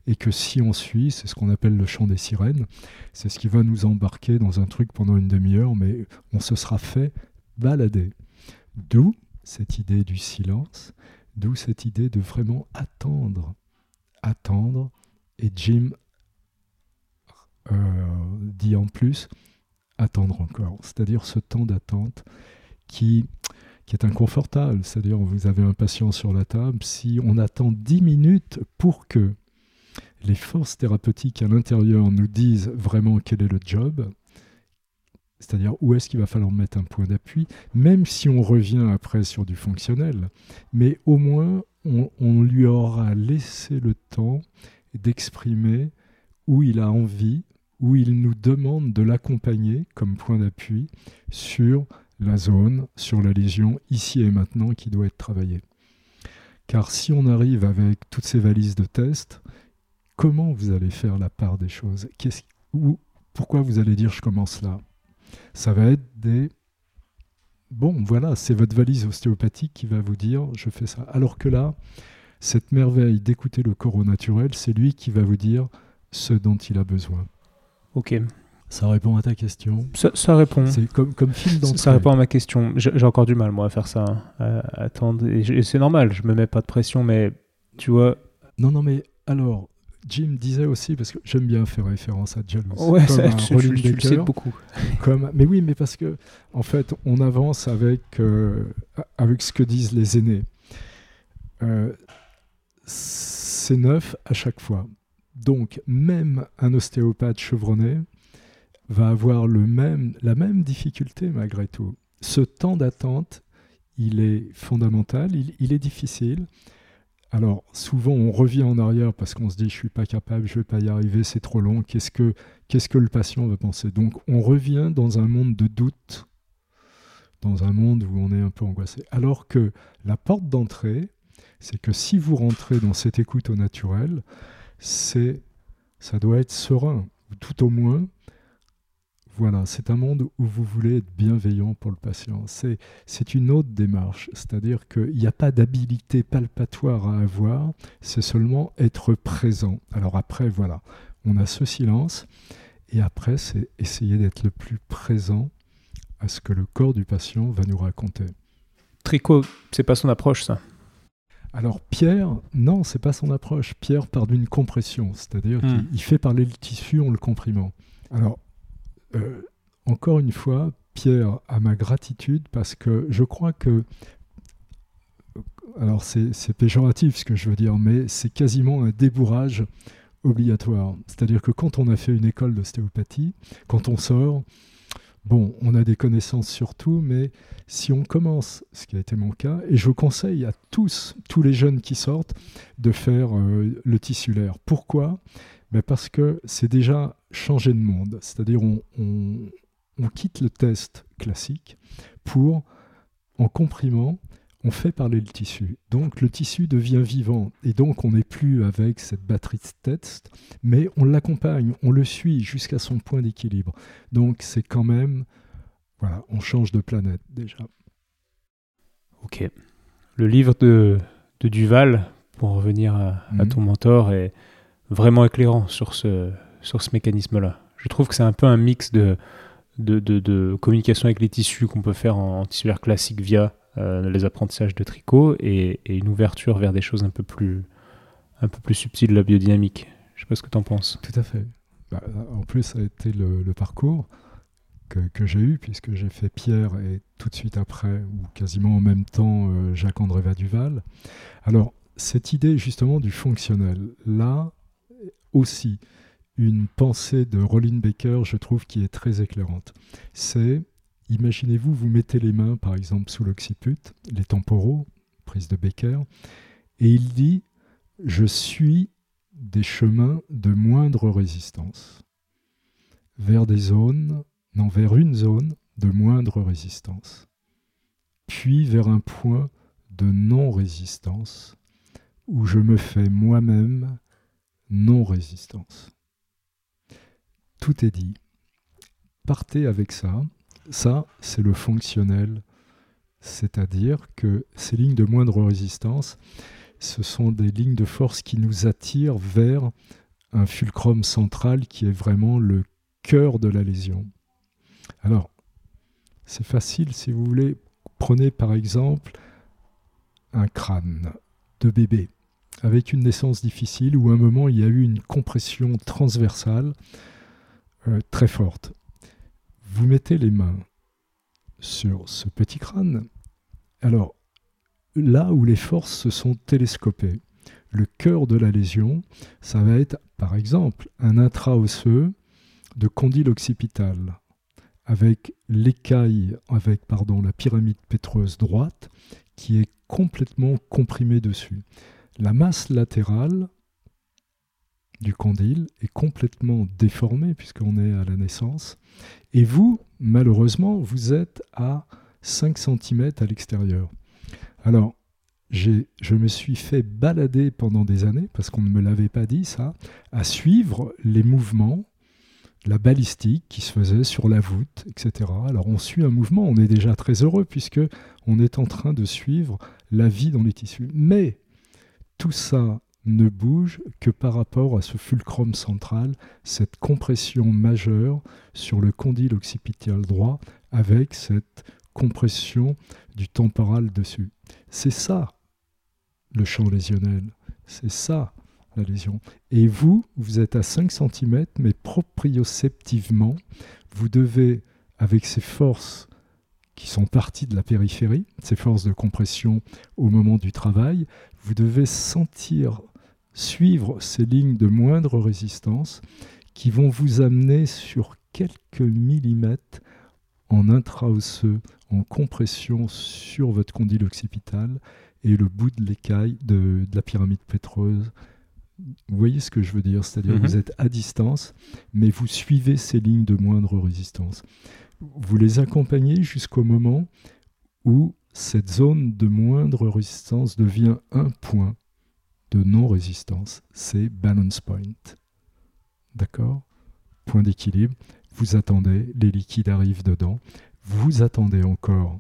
et que si on suit, c'est ce qu'on appelle le chant des sirènes, c'est ce qui va nous embarquer dans un truc pendant une demi-heure, mais on se sera fait balader. D'où cette idée du silence, d'où cette idée de vraiment attendre, attendre, et Jim euh, dit en plus attendre encore, c'est-à-dire ce temps d'attente qui, qui est inconfortable, c'est-à-dire vous avez un patient sur la table, si on attend 10 minutes pour que les forces thérapeutiques à l'intérieur nous disent vraiment quel est le job, c'est-à-dire où est-ce qu'il va falloir mettre un point d'appui, même si on revient après sur du fonctionnel, mais au moins on, lui aura laissé le temps d'exprimer où il a envie où il nous demande de l'accompagner comme point d'appui sur la zone, sur la lésion, ici et maintenant, qui doit être travaillée. Car si on arrive avec toutes ces valises de tests, comment vous allez faire la part des choses? Pourquoi vous allez dire je commence là? Ça va être des... Bon, voilà, c'est votre valise ostéopathique qui va vous dire je fais ça. Alors que là, cette merveille d'écouter le corps au naturel, c'est lui qui va vous dire ce dont il a besoin. Ok. Ça répond à ta question? Ça, répond. C'est comme, comme fil Ça, ça répond à ma question. J'ai encore du mal, moi, à faire ça. Attendre. Et, c'est normal, je me mets pas de pression, mais tu vois. Non, non, mais alors, Jim disait aussi, parce que j'aime bien faire référence à Jalous. Ouais, ça, tu, le sais beaucoup. Comme, mais oui, mais parce que, en fait, on avance avec, euh, avec ce que disent les aînés. Euh, c'est neuf à chaque fois. Donc, même un ostéopathe chevronné va avoir le même, la même difficulté malgré tout. Ce temps d'attente, il est fondamental, il, est difficile. Alors, souvent, on revient en arrière parce qu'on se dit, je suis pas capable, je vais pas y arriver, c'est trop long, qu'est-ce que, le patient va penser? Donc, on revient dans un monde de doute, dans un monde où on est un peu angoissé. Alors que la porte d'entrée, c'est que si vous rentrez dans cette écoute au naturel, c'est, ça doit être serein. Tout au moins, Voilà, c'est un monde où vous voulez être bienveillant pour le patient. C'est une autre démarche, c'est-à-dire qu'il n'y a pas d'habilité palpatoire à avoir, c'est seulement être présent. Alors après, voilà, on a ce silence, et après, c'est essayer d'être le plus présent à ce que le corps du patient va nous raconter. Tricot, c'est pas son approche, ça? Alors Pierre, non, c'est pas son approche. Pierre part d'une compression, c'est-à-dire hmm. qu'il fait parler le tissu en le comprimant. Alors, euh, encore une fois, Pierre a ma gratitude parce que je crois que alors c'est péjoratif ce que je veux dire, mais c'est quasiment un débourrage obligatoire. C'est-à-dire que quand on a fait une école d'ostéopathie, quand on sort, Bon, on a des connaissances sur tout, mais si on commence, ce qui a été mon cas, et je conseille à tous, tous les jeunes qui sortent, de faire euh, le tissulaire. Pourquoi? Ben Parce que c'est déjà changer de monde. C'est-à-dire on, on quitte le test classique pour, en comprimant, on fait parler le tissu. Donc le tissu devient vivant et donc on n'est plus avec cette batterie de test, mais on l'accompagne, on le suit jusqu'à son point d'équilibre. Donc c'est quand même, voilà, on change de planète déjà. Ok. Le livre de, Duval, pour revenir à, mhm. ton mentor, est vraiment éclairant sur ce, sur ce mécanisme-là. Je trouve que c'est un peu un mix de, de, communication avec les tissus qu'on peut faire en, en classique via euh, les apprentissages de tricot et, une ouverture vers des choses un peu plus, un peu plus subtiles de la biodynamique. Je sais pas ce que tu en penses. Tout à fait. Bah, en plus, ça a été le, parcours que, que j'ai eu, puisque j'ai fait Pierre et tout de suite après, ou quasiment en même temps, euh, Jacques-André Vaduval. Alors, cette idée justement du fonctionnel, là aussi, une pensée de Rollin Baker, je trouve, qui est très éclairante. C'est Imaginez-vous, vous mettez les mains, par exemple, sous l'occiput, les temporaux, prise de Becker, et il dit Je suis des chemins de moindre résistance vers des zones, non, vers une zone de moindre résistance, puis vers un point de non-résistance où je me fais moi-même non-résistance. Tout est dit. Partez avec ça ça, c'est le fonctionnel, c'est-à-dire que ces lignes de moindre résistance, ce sont des lignes de force qui nous attirent vers un fulcrum central qui est vraiment le cœur de la lésion. Alors, c'est facile si vous voulez. Prenez par exemple un crâne de bébé avec une naissance difficile où à un moment il y a eu une compression transversale euh, très forte vous mettez les mains sur ce petit crâne. Alors, là où les forces se sont télescopées, le cœur de la lésion, ça va être par exemple un intraosseux de condyle occipital avec l'écaille, avec pardon, la pyramide pétreuse droite qui est complètement comprimée dessus. La masse latérale du condyle est complètement déformée puisqu'on est à la naissance et vous, malheureusement, vous êtes à 5 cm à l'extérieur. Alors, je me suis fait balader pendant des années, parce qu'on ne me l'avait pas dit ça, à suivre les mouvements, la balistique qui se faisait sur la voûte, etc. Alors on suit un mouvement, on est déjà très heureux puisque on est en train de suivre la vie dans les tissus. Mais tout ça ne bouge que par rapport à ce fulcrum central, cette compression majeure sur le condyle occipital droit avec cette compression du temporal dessus. C'est ça le champ lésionnel, c'est ça la lésion. Et vous, vous êtes à 5 cm, mais proprioceptivement, vous devez, avec ces forces qui sont parties de la périphérie, ces forces de compression au moment du travail, vous devez sentir suivre ces lignes de moindre résistance qui vont vous amener sur quelques millimètres en intraosseux, en compression sur votre condyle occipital et le bout de l'écaille de, la pyramide pétreuse. Vous voyez ce que je veux dire? C'est-à-dire que vous mhm. êtes à distance, mais vous suivez ces lignes de moindre résistance. Vous les accompagnez jusqu'au moment où cette zone de moindre résistance devient un point de non-résistance, c'est balance point. D'accord? Point d'équilibre. vous attendez, les liquides arrivent dedans, vous attendez encore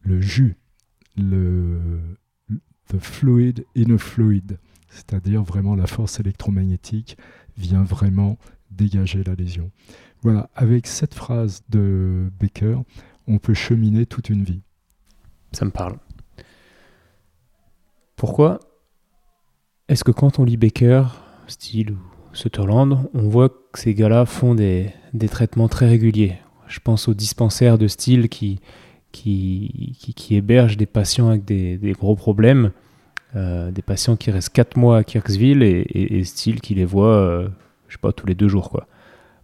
le jus, le the fluid in a fluid, c'est-à-dire vraiment la force électromagnétique vient vraiment dégager la lésion. Voilà, avec cette phrase de Baker, on peut cheminer toute une vie. Ça me parle. Pourquoi est-ce que quand on lit Baker, Steele ou Sutherland, on voit que ces gars-là font des, traitements très réguliers? Je pense aux dispensaires de Steele qui, qui, hébergent des patients avec des, gros problèmes, euh, des patients qui restent 4 mois à Kirksville et, et, qui les voit, euh, tous les deux jours. Quoi.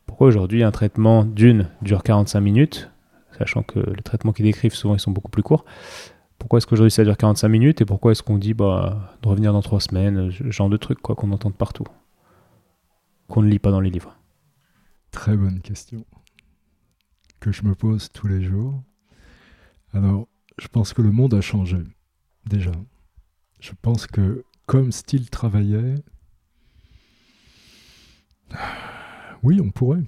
Pourquoi aujourd'hui un traitement d'une dure 45 minutes, sachant que les traitements qu'ils décrivent souvent ils sont beaucoup plus courts pourquoi est-ce qu'aujourd'hui ça dure 45 minutes et pourquoi est-ce qu'on dit bah, de revenir dans 3 semaines, ce genre de trucs quoi qu'on entend partout, qu'on ne lit pas dans les livres? Très bonne question que je me pose tous les jours. Alors, je pense que le monde a changé déjà. Je pense que comme style travaillait, oui, on pourrait.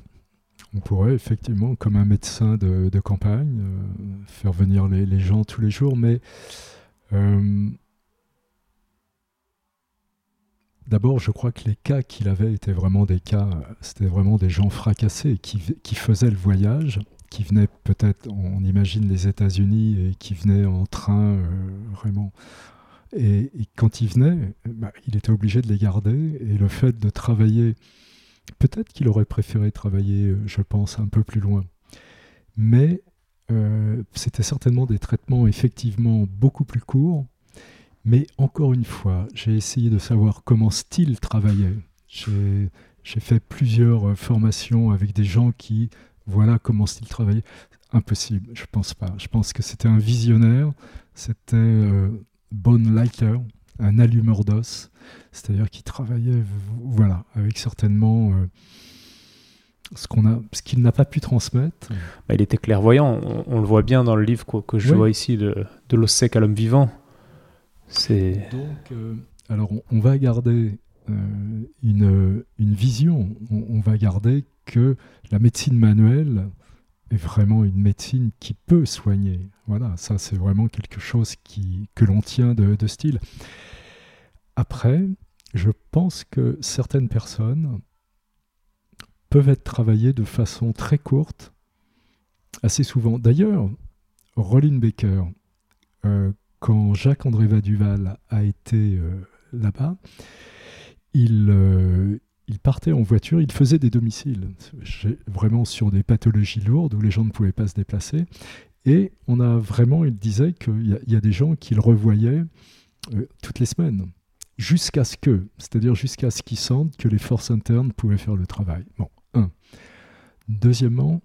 On pourrait effectivement, comme un médecin de, campagne, euh, faire venir les, gens tous les jours, mais euh, d'abord, je crois que les cas qu'il avait étaient vraiment des cas, c'était vraiment des gens fracassés qui, faisaient le voyage, qui venaient peut-être, on imagine les États-Unis, et qui venaient en train euh, vraiment. Et, quand ils venaient, bah, il était obligé de les garder, et le fait de travailler Peut-être qu'il aurait préféré travailler, euh, je pense, un peu plus loin. Mais euh, c'était certainement des traitements effectivement beaucoup plus courts. Mais encore une fois, j'ai essayé de savoir comment style travaillait. J'ai fait plusieurs euh, formations avec des gens qui, voilà comment style travaillait. Impossible, je pense pas. Je pense que c'était un visionnaire, c'était euh, Lighter, un allumeur d'os, c'est-à-dire qu'il travaillait voilà, avec certainement euh, ce qu'on a, ce qu'il n'a pas pu transmettre. Bah, il était clairvoyant, on, le voit bien dans le livre que, je vois ici de, de l'os sec à l'homme vivant. C'est... Donc, euh, alors on, va garder euh, une, une, vision, on, va garder que la médecine manuelle est vraiment une médecine qui peut soigner. Voilà, ça c'est vraiment quelque chose qui, que l'on tient de, de style. Après, je pense que certaines personnes peuvent être travaillées de façon très courte, assez souvent. D'ailleurs, Rollin Baker, euh, quand Jacques-André Vaduval a été euh, là-bas, il, euh, il, partait en voiture, il faisait des domiciles, vraiment sur des pathologies lourdes où les gens ne pouvaient pas se déplacer. Et on a vraiment, il disait qu'il y, y, a des gens qu'il revoyait toutes les semaines jusqu'à ce que, c'est-à-dire jusqu'à ce qu'ils sentent que les forces internes pouvaient faire le travail. Bon, un. Deuxièmement,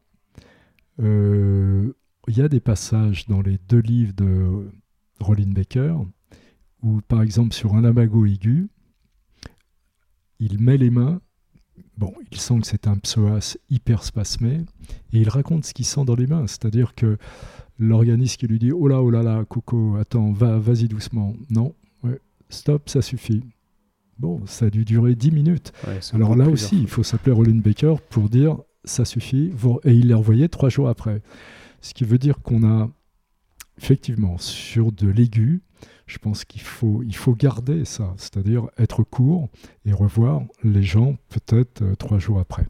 euh, il y a des passages dans les deux livres de Rollin Baker où, par exemple, sur un lamago aigu, il met les mains, bon, il sent que c'est un psoas hyper spasmé, et il raconte ce qu'il sent dans les mains, c'est-à-dire que l'organisme qui lui dit Oh là, oh là là, Coco, attends, va, vas-y doucement. Non, stop, ça suffit. Bon, ça a dû durer 10 minutes. Alors là aussi, il faut s'appeler Roland Baker pour dire ça suffit. Et il les revoyait trois jours après. Ce qui veut dire qu'on a effectivement sur de l'aigu, je pense qu'il faut, il faut garder ça, c'est-à-dire être court et revoir les gens peut-être euh, trois jours après.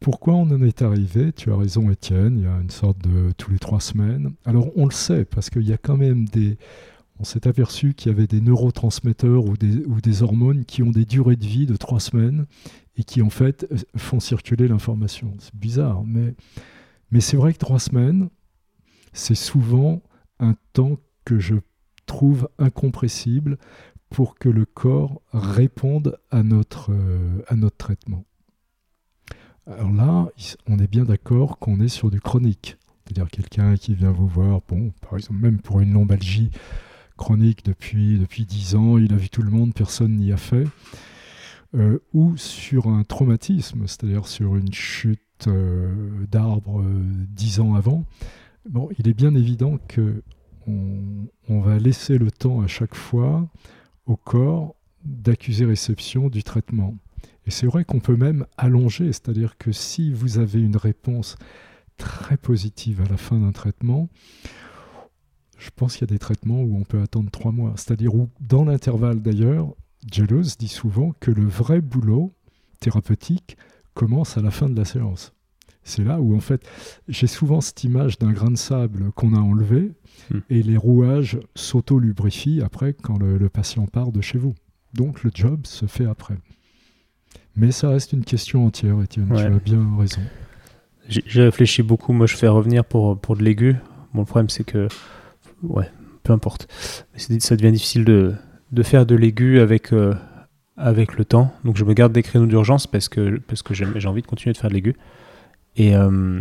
Pourquoi on en est arrivé? Tu as raison Étienne, il y a une sorte de tous les trois semaines. Alors on le sait parce qu'il y a quand même des on s'est aperçu qu'il y avait des neurotransmetteurs ou des, hormones qui ont des durées de vie de trois semaines et qui en fait font circuler l'information. C'est bizarre, mais, mais c'est vrai que trois semaines, c'est souvent un temps que je trouve incompressible pour que le corps réponde à notre, euh, à notre traitement. Alors là, on est bien d'accord qu'on est sur du chronique. C'est-à-dire quelqu'un qui vient vous voir, bon, par exemple, même pour une lombalgie, chronique depuis, depuis 10 ans, il a vu tout le monde, personne n'y a fait, euh, ou sur un traumatisme, c'est-à-dire sur une chute euh, d'arbre euh, dix ans avant, bon, il est bien évident que on, va laisser le temps à chaque fois au corps d'accuser réception du traitement. Et c'est vrai qu'on peut même allonger, c'est-à-dire que si vous avez une réponse très positive à la fin d'un traitement, je pense qu'il y a des traitements où on peut attendre trois mois. C'est-à-dire où, dans l'intervalle d'ailleurs, Jelos dit souvent que le vrai boulot thérapeutique commence à la fin de la séance. C'est là où, en fait, j'ai souvent cette image d'un grain de sable qu'on a enlevé hmm. et les rouages s'auto-lubrifient après quand le, patient part de chez vous. Donc le job se fait après. Mais ça reste une question entière, Étienne, tu as bien raison. J'ai réfléchi beaucoup, moi je fais revenir pour, pour de l'aigu. Le problème c'est que, ouais, peu importe. Ça devient difficile de, de faire de l'aigu avec, euh, avec le temps. Donc je me garde des créneaux d'urgence parce que, parce que j'ai envie de continuer de faire de l'aigu. Et euh,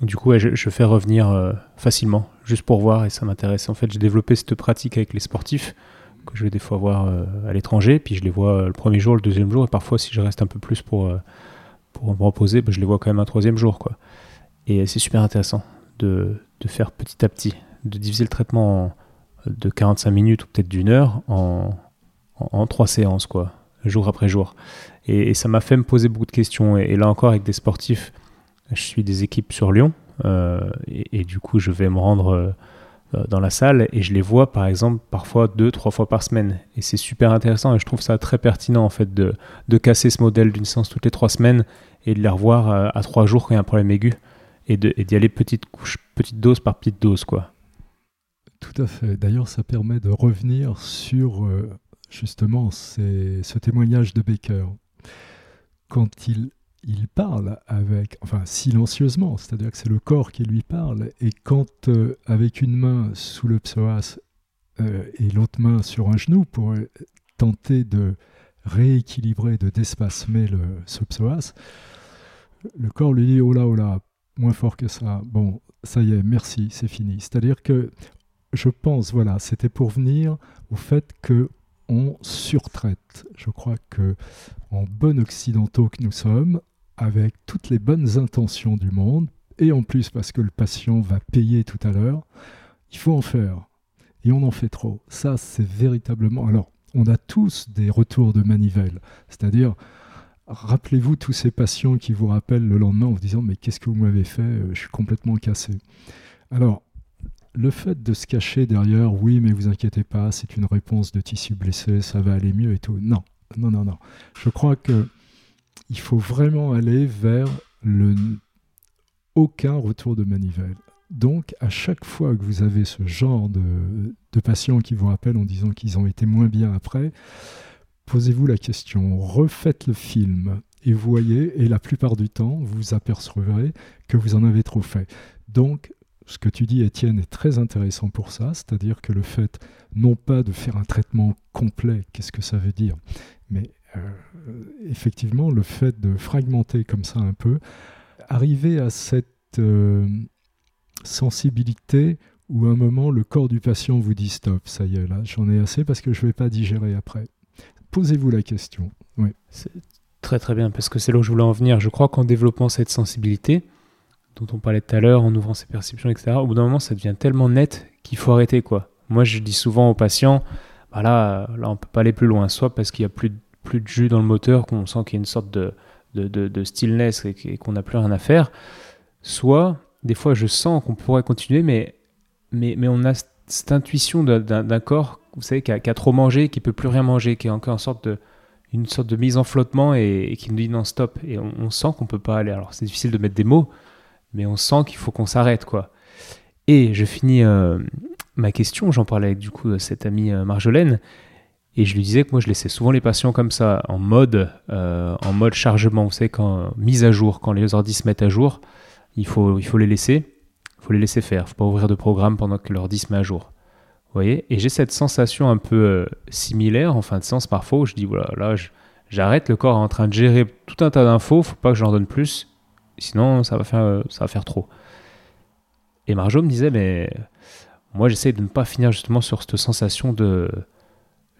du coup, je, fais revenir euh, facilement, juste pour voir, et ça m'intéresse. En fait, j'ai développé cette pratique avec les sportifs que je vais des fois voir à l'étranger, puis je les vois le premier jour, le deuxième jour, et parfois si je reste un peu plus pour, pour me reposer, bah, je les vois quand même un troisième jour. Quoi. Et c'est super intéressant de, de, faire petit à petit, de diviser le traitement de 45 minutes ou peut-être d'une heure en, en, trois séances, quoi, jour après jour. Et, ça m'a fait me poser beaucoup de questions. Et, là encore, avec des sportifs, je suis des équipes sur Lyon, euh, et, du coup, je vais me rendre euh, dans la salle et je les vois, par exemple, parfois deux, trois fois par semaine. Et c'est super intéressant et je trouve ça très pertinent, en fait, de, de casser ce modèle d'une séance toutes les trois semaines et de les revoir euh, à, trois jours quand il y a un problème aigu et d'y aller petite, couche, petite dose par petite dose, quoi. Tout à fait. D'ailleurs, ça permet de revenir sur justement ce témoignage de Baker. Quand il, parle avec, enfin silencieusement, c'est-à-dire que c'est le corps qui lui parle, et quand euh, avec une main sous le psoas euh, et l'autre main sur un genou pour tenter de rééquilibrer, de déspasmer le, ce psoas, le corps lui dit oh là, oh là, moins fort que ça. Bon, ça y est, merci, c'est fini. C'est-à-dire que je pense, voilà, c'était pour venir au fait que on surtraite. Je crois que en bon occidentaux que nous sommes, avec toutes les bonnes intentions du monde, et en plus parce que le patient va payer tout à l'heure, il faut en faire. Et on en fait trop. Ça, c'est véritablement... Alors, on a tous des retours de manivelle. C'est-à-dire, rappelez-vous tous ces patients qui vous rappellent le lendemain en vous disant, mais qu'est-ce que vous m'avez fait? Je suis complètement cassé. Alors, le fait de se cacher derrière, oui, mais vous inquiétez pas, c'est une réponse de tissu blessé, ça va aller mieux et tout. Non, non, non, non. Je crois que il faut vraiment aller vers le aucun retour de manivelle. Donc, à chaque fois que vous avez ce genre de, de patients qui vous rappellent en disant qu'ils ont été moins bien après, posez-vous la question, refaites le film et voyez, et la plupart du temps, vous apercevrez que vous en avez trop fait. Donc, ce que tu dis, Étienne, est très intéressant pour ça, c'est-à-dire que le fait, non pas de faire un traitement complet, qu'est-ce que ça veut dire, mais euh, effectivement, le fait de fragmenter comme ça un peu, arriver à cette euh, sensibilité où à un moment le corps du patient vous dit stop, ça y est, là, j'en ai assez parce que je ne vais pas digérer après. Posez-vous la question. Oui. Très très bien, parce que c'est là où je voulais en venir. Je crois qu'en développant cette sensibilité, dont on parlait tout à l'heure, en ouvrant ses perceptions, etc., au bout d'un moment, ça devient tellement net qu'il faut arrêter. quoi. Moi, je dis souvent aux patients, bah là, là, on peut pas aller plus loin, soit parce qu'il y a plus de, plus de jus dans le moteur, qu'on sent qu'il y a une sorte de, de, de, stillness et, qu'on n'a plus rien à faire, soit, des fois, je sens qu'on pourrait continuer, mais, mais, mais on a cette intuition d'un corps, vous savez, qui a, trop mangé, qui peut plus rien manger, qui est encore en sorte de une sorte de mise en flottement et, qui nous dit non stop et on, on sent qu'on peut pas aller alors c'est difficile de mettre des mots mais on sent qu'il faut qu'on s'arrête, quoi. Et je finis euh, ma question, j'en parlais avec du coup cette amie euh, Marjolaine, et je lui disais que moi je laissais souvent les patients comme ça, en mode, euh, en mode chargement, vous savez, quand mise à jour, quand les ordi se mettent à jour, il faut, il faut les laisser, il faut les laisser faire, faut pas ouvrir de programme pendant que l'ordi se met à jour. Vous voyez? Et j'ai cette sensation un peu similaire en fin de séance parfois où je dis voilà, là j'arrête, le corps est en train de gérer tout un tas d'infos, faut pas que j'en donne plus, Sinon, ça va faire, ça va faire trop. Et Marjo me disait, mais moi, j'essaie de ne pas finir justement sur cette sensation de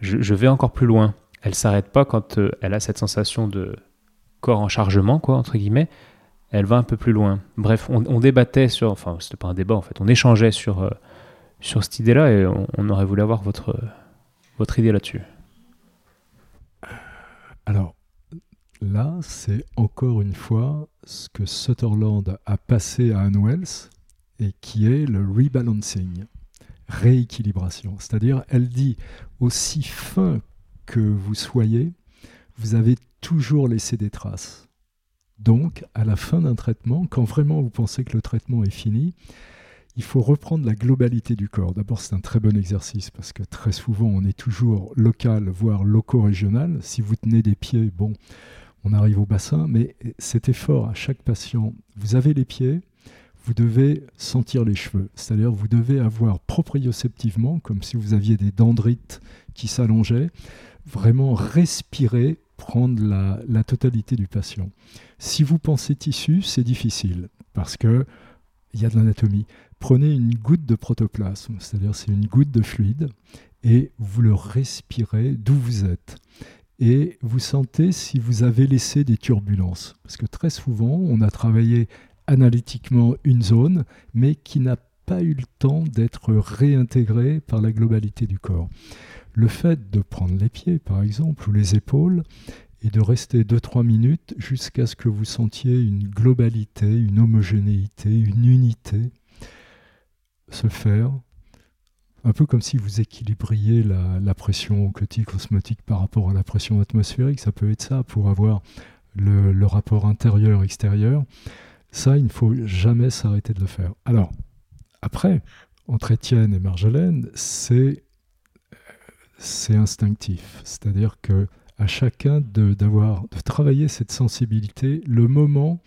je, vais encore plus loin. Elle s'arrête pas quand euh, elle a cette sensation de corps en chargement, quoi, entre guillemets. Elle va un peu plus loin. Bref, on, débattait sur, enfin, c'était pas un débat en fait, on échangeait sur, euh, sur cette idée-là et on, aurait voulu avoir votre, votre idée là-dessus. Alors, là, c'est encore une fois ce que Sutherland a passé à Ann Wells et qui est le rebalancing, rééquilibration. C'est-à-dire, elle dit aussi fin que vous soyez, vous avez toujours laissé des traces. Donc, à la fin d'un traitement, quand vraiment vous pensez que le traitement est fini, il faut reprendre la globalité du corps. D'abord, c'est un très bon exercice parce que très souvent, on est toujours local, voire loco-régional. Si vous tenez des pieds, bon, on arrive au bassin, mais cet effort à chaque patient, vous avez les pieds, vous devez sentir les cheveux. C'est-à-dire, vous devez avoir proprioceptivement, comme si vous aviez des dendrites qui s'allongeaient, vraiment respirer, prendre la, la totalité du patient. Si vous pensez tissu, c'est difficile parce que il y a de l'anatomie. Prenez une goutte de protoplasme, c'est-à-dire c'est une goutte de fluide, et vous le respirez d'où vous êtes. Et vous sentez si vous avez laissé des turbulences. Parce que très souvent, on a travaillé analytiquement une zone, mais qui n'a pas eu le temps d'être réintégrée par la globalité du corps. Le fait de prendre les pieds, par exemple, ou les épaules, et de rester 2-3 minutes jusqu'à ce que vous sentiez une globalité, une homogénéité, une unité se faire, un peu comme si vous équilibriez la, pression ocutique osmotique par rapport à la pression atmosphérique, ça peut être ça pour avoir le, rapport intérieur-extérieur. Ça, il ne faut jamais s'arrêter de le faire. Alors, après, entre Étienne et Marjolaine, c'est instinctif. C'est-à-dire que à chacun de, de travailler cette sensibilité, le moment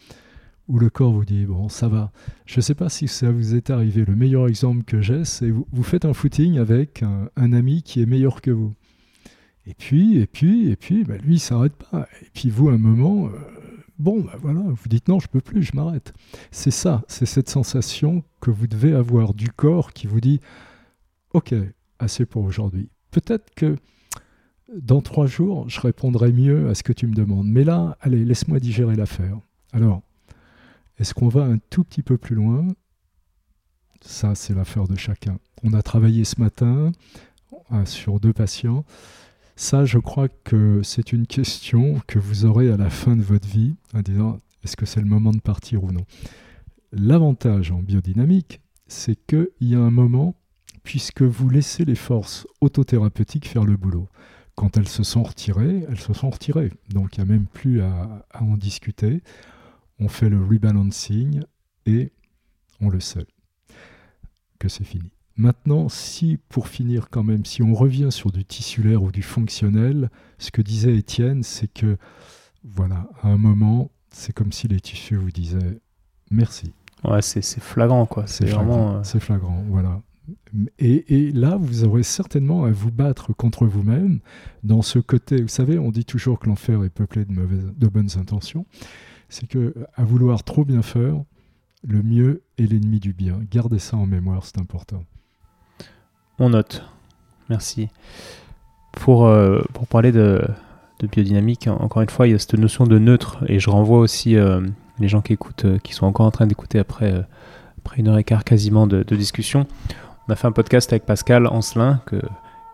où le corps vous dit bon ça va. Je ne sais pas si ça vous est arrivé. Le meilleur exemple que j'ai, c'est vous, faites un footing avec un, ami qui est meilleur que vous. Et puis, et puis, et puis, bah, lui, il s'arrête pas. Et puis vous, un moment, euh, bon, bah, voilà, vous dites non, je peux plus, je m'arrête. C'est ça, c'est cette sensation que vous devez avoir du corps qui vous dit, ok, assez pour aujourd'hui. Peut-être que dans trois jours, je répondrai mieux à ce que tu me demandes. Mais là, allez, laisse-moi digérer l'affaire. Alors, est-ce qu'on va un tout petit peu plus loin? Ça, c'est l'affaire de chacun. On a travaillé ce matin euh, sur deux patients. Ça, je crois que c'est une question que vous aurez à la fin de votre vie, en disant est-ce que c'est le moment de partir ou non? L'avantage en biodynamique, c'est qu'il y a un moment, puisque vous laissez les forces autothérapeutiques faire le boulot. Quand elles se sont retirées, elles se sont retirées. Donc il n'y a même plus à, en discuter. On fait le rebalancing et on le sait que c'est fini. Maintenant, si pour finir quand même, si on revient sur du tissulaire ou du fonctionnel, ce que disait Étienne, c'est que voilà, à un moment, c'est comme si les tissus vous disaient merci. Ouais, c'est flagrant quoi. C'est vraiment. Euh, c'est flagrant, voilà. Et, là, vous aurez certainement à vous battre contre vous-même dans ce côté. Vous savez, on dit toujours que l'enfer est peuplé de, mauvaises, de bonnes intentions. C'est que à vouloir trop bien faire, le mieux est l'ennemi du bien. Gardez ça en mémoire, c'est important. On note. Merci. Pour, euh, pour parler de, de, biodynamique, encore une fois, il y a cette notion de neutre. Et je renvoie aussi euh, les gens qui écoutent, euh, qui sont encore en train d'écouter après, après une heure et quart quasiment de, discussion on a fait un podcast avec Pascal Ancelin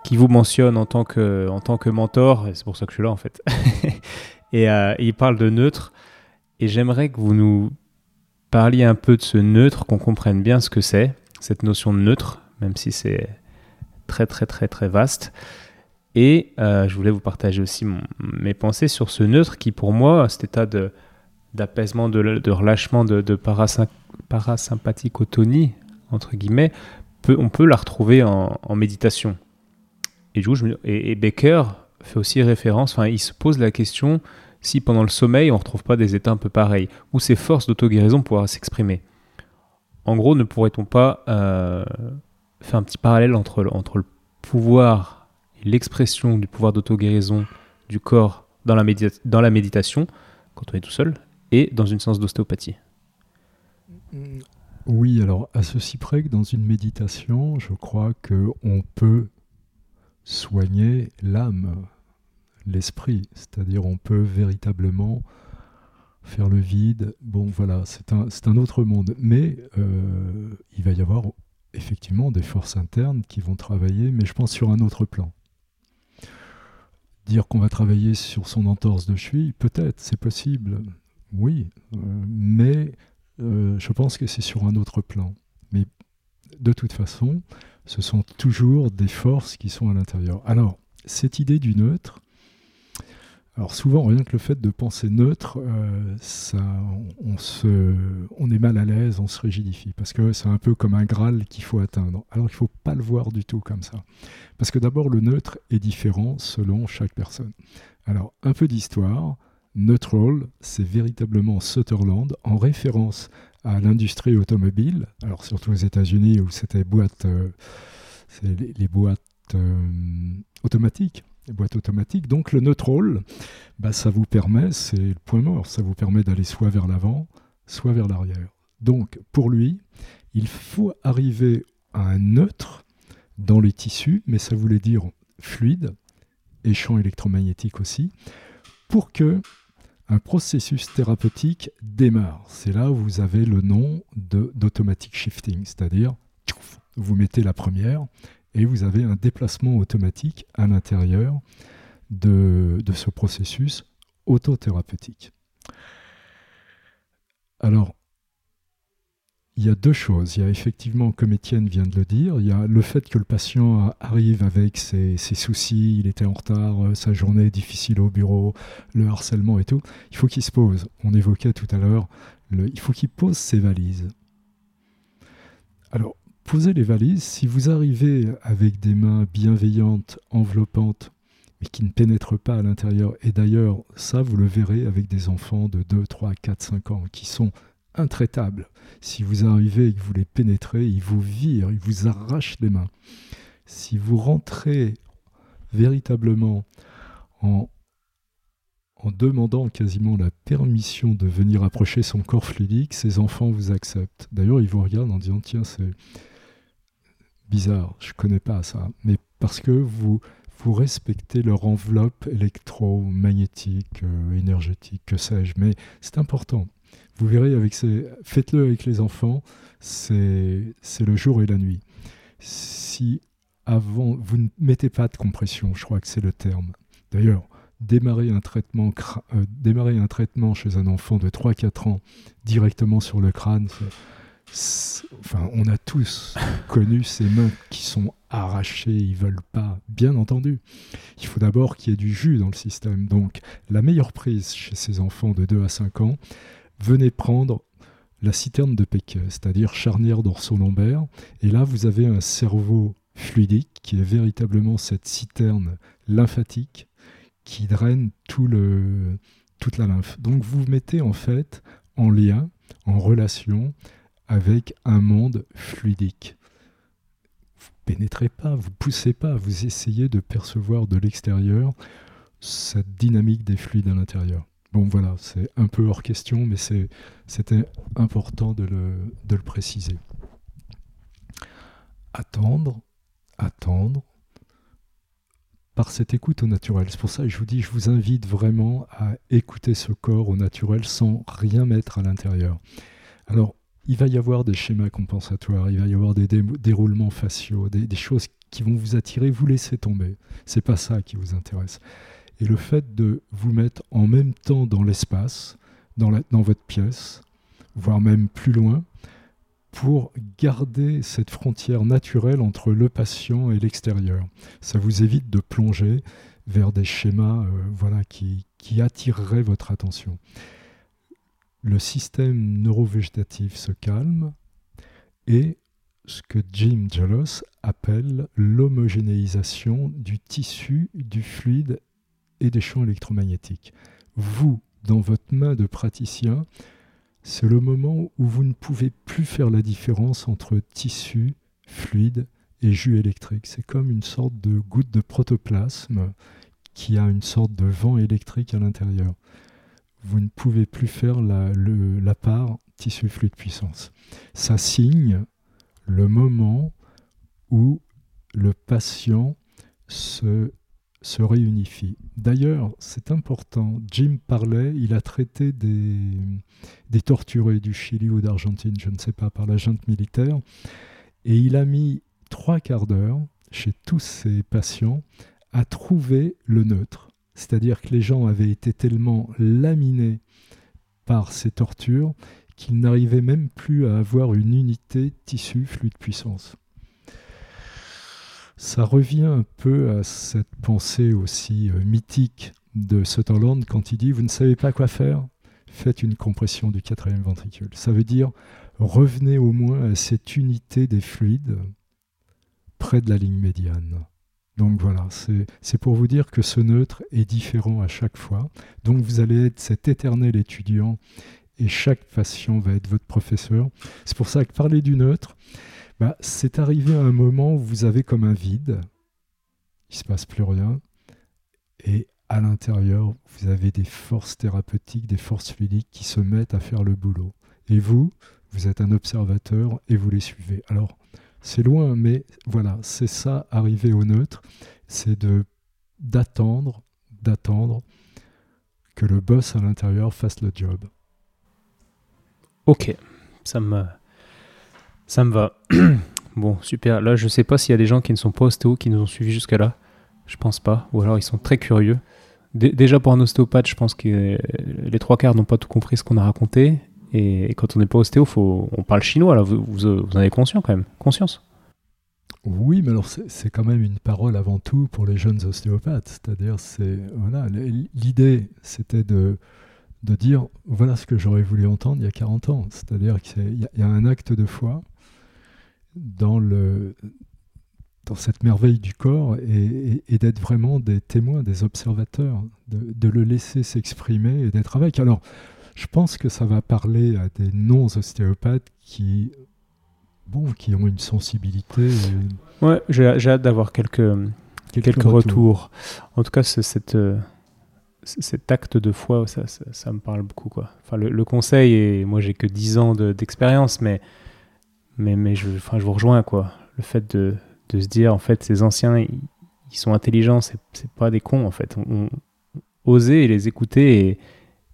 qui vous mentionne en tant que, en tant que mentor, c'est pour ça que je suis là en fait. Et, il parle de neutre, et j'aimerais que vous nous parliez un peu de ce neutre, qu'on comprenne bien ce que c'est, cette notion de neutre, même si c'est très très très très vaste. Et euh, je voulais vous partager aussi mes pensées sur ce neutre qui pour moi, cet état de, d'apaisement, de, de relâchement, de, de parasympathicotonie, entre guillemets, on peut la retrouver en, méditation. Et, et, Becker fait aussi référence, enfin, il se pose la question si pendant le sommeil on ne retrouve pas des états un peu pareils, où ces forces d'auto-guérison pourraient s'exprimer. En gros, ne pourrait-on pas euh, faire un petit parallèle entre, le pouvoir et l'expression du pouvoir d'auto-guérison du corps dans la, méditation, quand on est tout seul, et dans une séance d'ostéopathie? Oui, alors à ceci près que dans une méditation, je crois qu'on peut soigner l'âme, l'esprit, c'est-à-dire on peut véritablement faire le vide. Bon, voilà, c'est un, autre monde. Mais euh, il va y avoir effectivement des forces internes qui vont travailler, mais je pense sur un autre plan. Dire qu'on va travailler sur son entorse de cheville, peut-être, c'est possible, oui, euh, mais euh, je pense que c'est sur un autre plan. Mais de toute façon, ce sont toujours des forces qui sont à l'intérieur. Alors, cette idée du neutre, alors souvent, rien que le fait de penser neutre, euh, on, est mal à l'aise, on se rigidifie, parce que c'est un peu comme un Graal qu'il faut atteindre. Alors il ne faut pas le voir du tout comme ça. Parce que d'abord, le neutre est différent selon chaque personne. Alors, un peu d'histoire. Neutral, c'est véritablement Sutherland, en référence à l'industrie automobile, alors surtout aux États-Unis où c'était euh, les, les, boîtes euh, automatiques boîte automatique. Donc le neutral, bah, ça vous permet, c'est le point mort, ça vous permet d'aller soit vers l'avant, soit vers l'arrière. Donc pour lui, il faut arriver à un neutre dans les tissus, mais ça voulait dire fluide et champ électromagnétique aussi, pour que un processus thérapeutique démarre. C'est là où vous avez le nom d'automatic shifting, c'est-à-dire vous mettez la première et vous avez un déplacement automatique à l'intérieur de, ce processus autothérapeutique. Alors, il y a deux choses. Il y a effectivement, comme Étienne vient de le dire, il y a le fait que le patient arrive avec ses, soucis, il était en retard, euh, sa journée difficile au bureau, le harcèlement et tout. Il faut qu'il se pose. On évoquait tout à l'heure, il faut qu'il pose ses valises. Alors, posez les valises. Si vous arrivez avec des mains bienveillantes, enveloppantes, mais qui ne pénètrent pas à l'intérieur, et d'ailleurs, ça, vous le verrez avec des enfants de 2, 3, 4, 5 ans qui sont intraitables. Si vous arrivez et que vous les pénétrez, ils vous virent, ils vous arrachent les mains. Si vous rentrez véritablement en, en demandant quasiment la permission de venir approcher son corps fluidique, ces enfants vous acceptent. D'ailleurs, ils vous regardent en disant Tiens, c'est bizarre, je connais pas ça, mais parce que vous, vous respectez leur enveloppe électromagnétique, euh, énergétique, que sais-je, mais c'est important. Vous verrez, avec ces... faites-le avec les enfants, c'est le jour et la nuit. Si avant, vous ne mettez pas de compression, je crois que c'est le terme. D'ailleurs, démarrer un traitement, euh, démarrer un traitement chez un enfant de 3-4 ans directement sur le crâne, enfin, on a tous connu ces mains qui sont arrachées, ils veulent pas. Bien entendu, il faut d'abord qu'il y ait du jus dans le système. Donc, la meilleure prise chez ces enfants de 2 à 5 ans, venez prendre la citerne de Péquet, c'est-à-dire charnière dorso-lombaire. Et là, vous avez un cerveau fluidique qui est véritablement cette citerne lymphatique qui draine tout le, toute la lymphe. Donc, vous mettez en fait en lien, en relation avec un monde fluidique. Vous pénétrez pas, vous poussez pas, vous essayez de percevoir de l'extérieur cette dynamique des fluides à l'intérieur. Bon voilà, c'est un peu hors question, mais c'était important de le, préciser. Attendre, attendre, par cette écoute au naturel. C'est pour ça que je vous dis, je vous invite vraiment à écouter ce corps au naturel sans rien mettre à l'intérieur. Alors, il va y avoir des schémas compensatoires, il va y avoir des déroulements faciaux, des, choses qui vont vous attirer, vous laissez tomber. C'est pas ça qui vous intéresse. Et le fait de vous mettre en même temps dans l'espace, dans, votre pièce, voire même plus loin, pour garder cette frontière naturelle entre le patient et l'extérieur. Ça vous évite de plonger vers des schémas euh, voilà, qui, qui attireraient votre attention le système neurovégétatif se calme et ce que Jim Jalos appelle l'homogénéisation du tissu, du fluide et des champs électromagnétiques. Vous, dans votre main de praticien, c'est le moment où vous ne pouvez plus faire la différence entre tissu, fluide et jus électrique. C'est comme une sorte de goutte de protoplasme qui a une sorte de vent électrique à l'intérieur vous ne pouvez plus faire la, part tissu fluide puissance. Ça signe le moment où le patient se, réunifie. D'ailleurs, c'est important, Jim parlait, il a traité des, des torturés du Chili ou d'Argentine, je ne sais pas, par la junte militaire, et il a mis trois quarts d'heure chez tous ses patients à trouver le neutre C'est-à-dire que les gens avaient été tellement laminés par ces tortures qu'ils n'arrivaient même plus à avoir une unité tissu flux de puissance. Ça revient un peu à cette pensée aussi euh, mythique de Sutherland quand il dit Vous ne savez pas quoi faire Faites une compression du quatrième ventricule. Ça veut dire revenez au moins à cette unité des fluides près de la ligne médiane. Donc voilà, c'est pour vous dire que ce neutre est différent à chaque fois. Donc vous allez être cet éternel étudiant et chaque patient va être votre professeur. C'est pour ça que parler du neutre, bah, c'est arrivé à un moment où vous avez comme un vide, il ne se passe plus rien, et à l'intérieur, vous avez des forces thérapeutiques, des forces fluidiques qui se mettent à faire le boulot. Et vous, vous êtes un observateur et vous les suivez. Alors, c'est loin, mais voilà, c'est ça, arriver au neutre, c'est de d'attendre, d'attendre que le boss à l'intérieur fasse le job. Ok, ça me, ça me va. bon, super. Là, je sais pas s'il y a des gens qui ne sont pas ostéo qui nous ont suivis jusqu'à là. Je pense pas. Ou alors ils sont très curieux. déjà pour un ostéopathe, je pense que les trois quarts n'ont pas tout compris ce qu'on a raconté. Et, quand on n'est pas ostéo, on parle chinois. Là, vous, en avez conscience quand même. Conscience. Oui, mais alors c'est quand même une parole avant tout pour les jeunes ostéopathes. C'est-à-dire, c'est voilà, l'idée, c'était de de dire voilà ce que j'aurais voulu entendre il y a 40 ans. C'est-à-dire qu'il y, a un acte de foi dans, le, dans cette merveille du corps et, d'être vraiment des témoins, des observateurs, de, le laisser s'exprimer et d'être avec. Alors, je pense que ça va parler à des non-ostéopathes qui, bon, qui ont une sensibilité. Ouais, j'ai hâte d'avoir quelques, quelques, retours. En tout cas, cette. Euh, cet acte de foi, ça, ça, me parle beaucoup. Quoi. Enfin, le, conseil, et moi j'ai que 10 ans d'expérience, mais, mais, mais je, enfin, je vous rejoins. Quoi. Le fait de, de se dire, en fait, ces anciens, ils, sont intelligents, c'est pas des cons, en fait. On, osez les écouter et,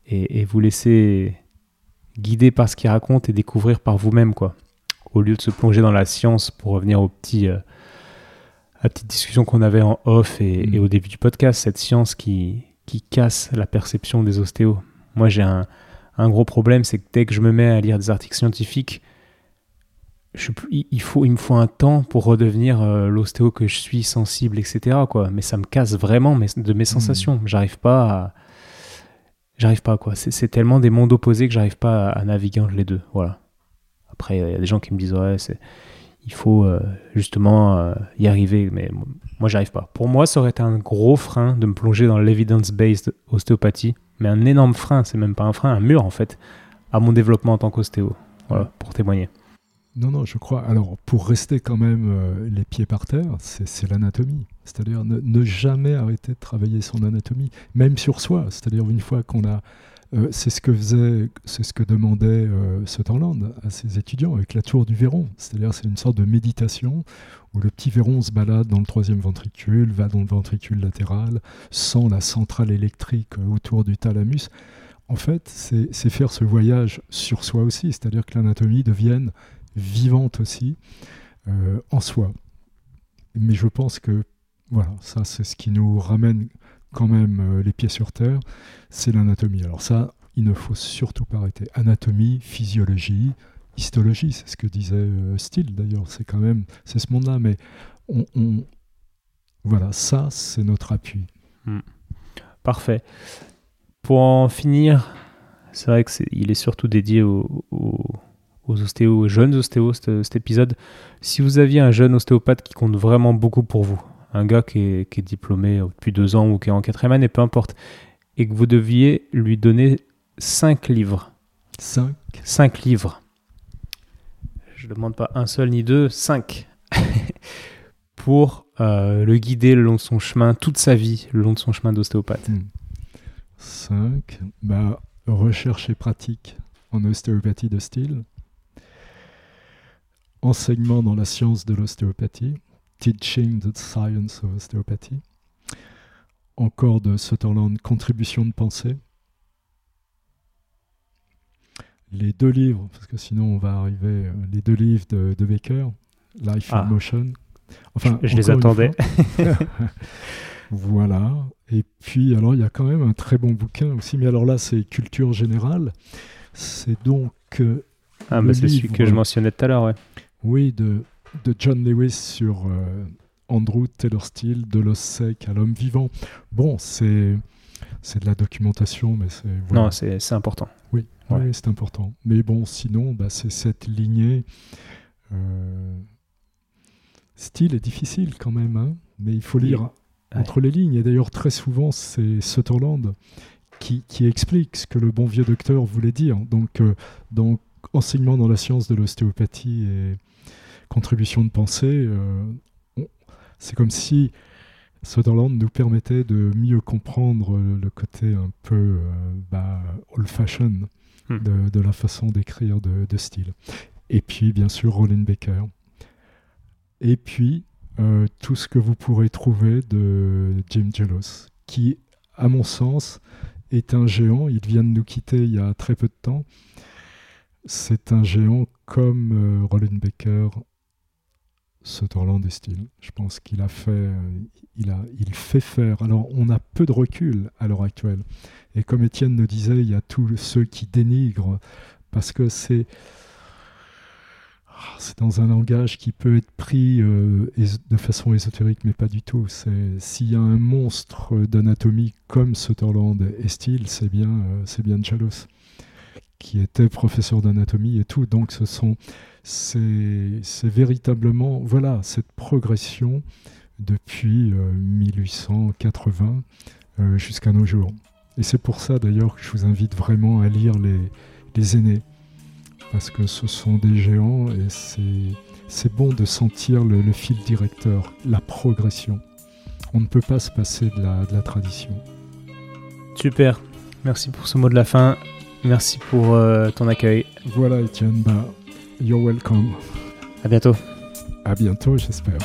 et, vous laisser guider par ce qu'ils racontent et découvrir par vous-même, quoi. Au lieu de se plonger dans la science pour revenir au petit, euh, à la petite discussion qu'on avait en off et, et, mm. au début du podcast, cette science qui, qui casse la perception des ostéos. Moi, j'ai un, gros problème, c'est que dès que je me mets à lire des articles scientifiques, je, il, faut, il me faut un temps pour redevenir euh, l'ostéo que je suis, sensible, etc. Quoi. Mais ça me casse vraiment de mes sensations. Hmm. J'arrive pas à... J'arrive pas, quoi. C'est tellement des mondes opposés que j'arrive pas à, naviguer entre les deux. Voilà. Après, il y a des gens qui me disent, ouais, il faut euh, justement euh, y arriver. Mais moi, j'arrive pas. Pour moi, ça aurait été un gros frein de me plonger dans l'evidence-based ostéopathie, mais un énorme frein, c'est même pas un frein, un mur en fait, à mon développement en tant qu'ostéo. Voilà, pour témoigner. Non, non, je crois. Alors, pour rester quand même euh, les pieds par terre, c'est l'anatomie. C'est-à-dire ne, jamais arrêter de travailler son anatomie, même sur soi. C'est-à-dire une fois qu'on a euh, c'est ce que faisait, c'est ce que demandait euh, Sutherland à ses étudiants avec la tour du Véron. C'est-à-dire, c'est une sorte de méditation où le petit Véron se balade dans le troisième ventricule, va dans le ventricule latéral, sent la centrale électrique euh, autour du thalamus. En fait, c'est faire ce voyage sur soi aussi, c'est-à-dire que l'anatomie devienne vivante aussi en soi. Mais je pense que voilà, ça c'est ce qui nous ramène quand même euh, les pieds sur terre, c'est l'anatomie. Alors ça, il ne faut surtout pas arrêter. Anatomie, physiologie, histologie, c'est ce que disait euh, Steele d'ailleurs, c'est quand même, c'est ce monde-là, mais on, voilà, ça c'est notre appui. Hmm. Parfait. Pour en finir, c'est vrai qu'il est, est, surtout dédié aux, ostéos, aux jeunes ostéos, cet épisode. Si vous aviez un jeune ostéopathe qui compte vraiment beaucoup pour vous, un gars qui est, diplômé depuis deux ans ou qui est en quatrième année, peu importe, et que vous deviez lui donner cinq livres. Cinq Cinq livres. Je ne demande pas un seul ni deux, cinq. pour euh, le guider le long de son chemin, toute sa vie, le long de son chemin d'ostéopathe. Hmm. Cinq. Bah, recherche et pratique en ostéopathie de style. Enseignement dans la science de l'ostéopathie. Teaching the Science of Osteopathy. Encore de Sutherland, Contribution de pensée. Les deux livres, parce que sinon on va arriver, euh, les deux livres de, de Baker, Life in ah. Motion. Enfin, je, les attendais. voilà. Et puis, alors, il y a quand même un très bon bouquin aussi, mais alors là, c'est culture générale. C'est donc. Euh, ah, mais c'est celui que je mentionnais tout à l'heure, ouais. Oui, de, de John Lewis sur euh, Andrew Taylor Steele, de l'os sec à l'homme vivant. Bon, c'est. C'est de la documentation, mais c'est. Non, c'est important. Oui, oui c'est important. Mais bon, sinon, bah, c'est cette lignée. Euh, style est difficile quand même, hein, mais il faut lire entre les lignes. Et d'ailleurs, très souvent, c'est Sutherland qui, qui, explique ce que le bon vieux docteur voulait dire. Donc, euh, donc enseignement dans la science de l'ostéopathie et contribution de pensée, euh, c'est comme si Sutherland nous permettait de mieux comprendre le côté un peu euh, bah, old-fashion hmm. de, de, la façon d'écrire de, de, style. Et puis, bien sûr, Rollin Baker. Et puis, euh, tout ce que vous pourrez trouver de Jim Jelos, qui, à mon sens, est un géant. Il vient de nous quitter il y a très peu de temps. C'est un géant comme euh, Rollin Baker, Sutherland et Steele. Je pense qu'il a fait, euh, il, a, il fait faire. Alors, on a peu de recul à l'heure actuelle. Et comme Étienne nous disait, il y a tous ceux qui dénigrent parce que c'est ah, c'est dans un langage qui peut être pris euh, de façon ésotérique, mais pas du tout. S'il y a un monstre d'anatomie comme Sutherland et Steele, c'est bien, euh, c'est bien Jalos, qui était professeur d'anatomie et tout. Donc, ce sont, c'est, véritablement, voilà, cette progression depuis 1880 euh, jusqu'à nos jours. Et c'est pour ça d'ailleurs que je vous invite vraiment à lire les, les aînés parce que ce sont des géants et c'est bon de sentir le, fil directeur, la progression. On ne peut pas se passer de la, de la tradition. Super, merci pour ce mot de la fin, merci pour euh, ton accueil. Voilà Etienne, bah, you're welcome. À bientôt. À bientôt, j'espère.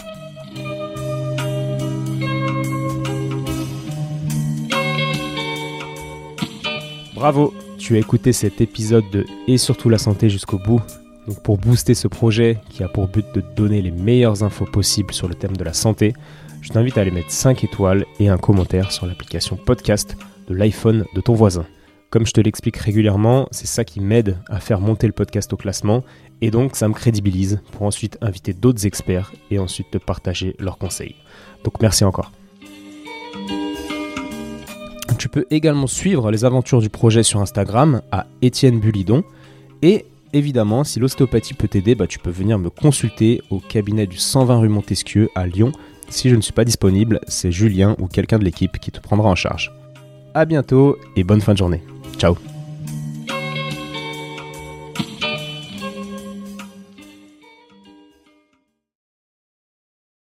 Bravo tu as écouté cet épisode de Et surtout la santé jusqu'au bout. Donc pour booster ce projet qui a pour but de te donner les meilleures infos possibles sur le thème de la santé, je t'invite à aller mettre 5 étoiles et un commentaire sur l'application podcast de l'iPhone de ton voisin. Comme je te l'explique régulièrement, c'est ça qui m'aide à faire monter le podcast au classement et donc ça me crédibilise pour ensuite inviter d'autres experts et ensuite te partager leurs conseils. Donc merci encore. Tu peux également suivre les aventures du projet sur Instagram à Étienne Bulidon. Et évidemment, si l'ostéopathie peut t'aider, bah, tu peux venir me consulter au cabinet du 120 rue Montesquieu à Lyon. Si je ne suis pas disponible, c'est Julien ou quelqu'un de l'équipe qui te prendra en charge. A bientôt et bonne fin de journée. Ciao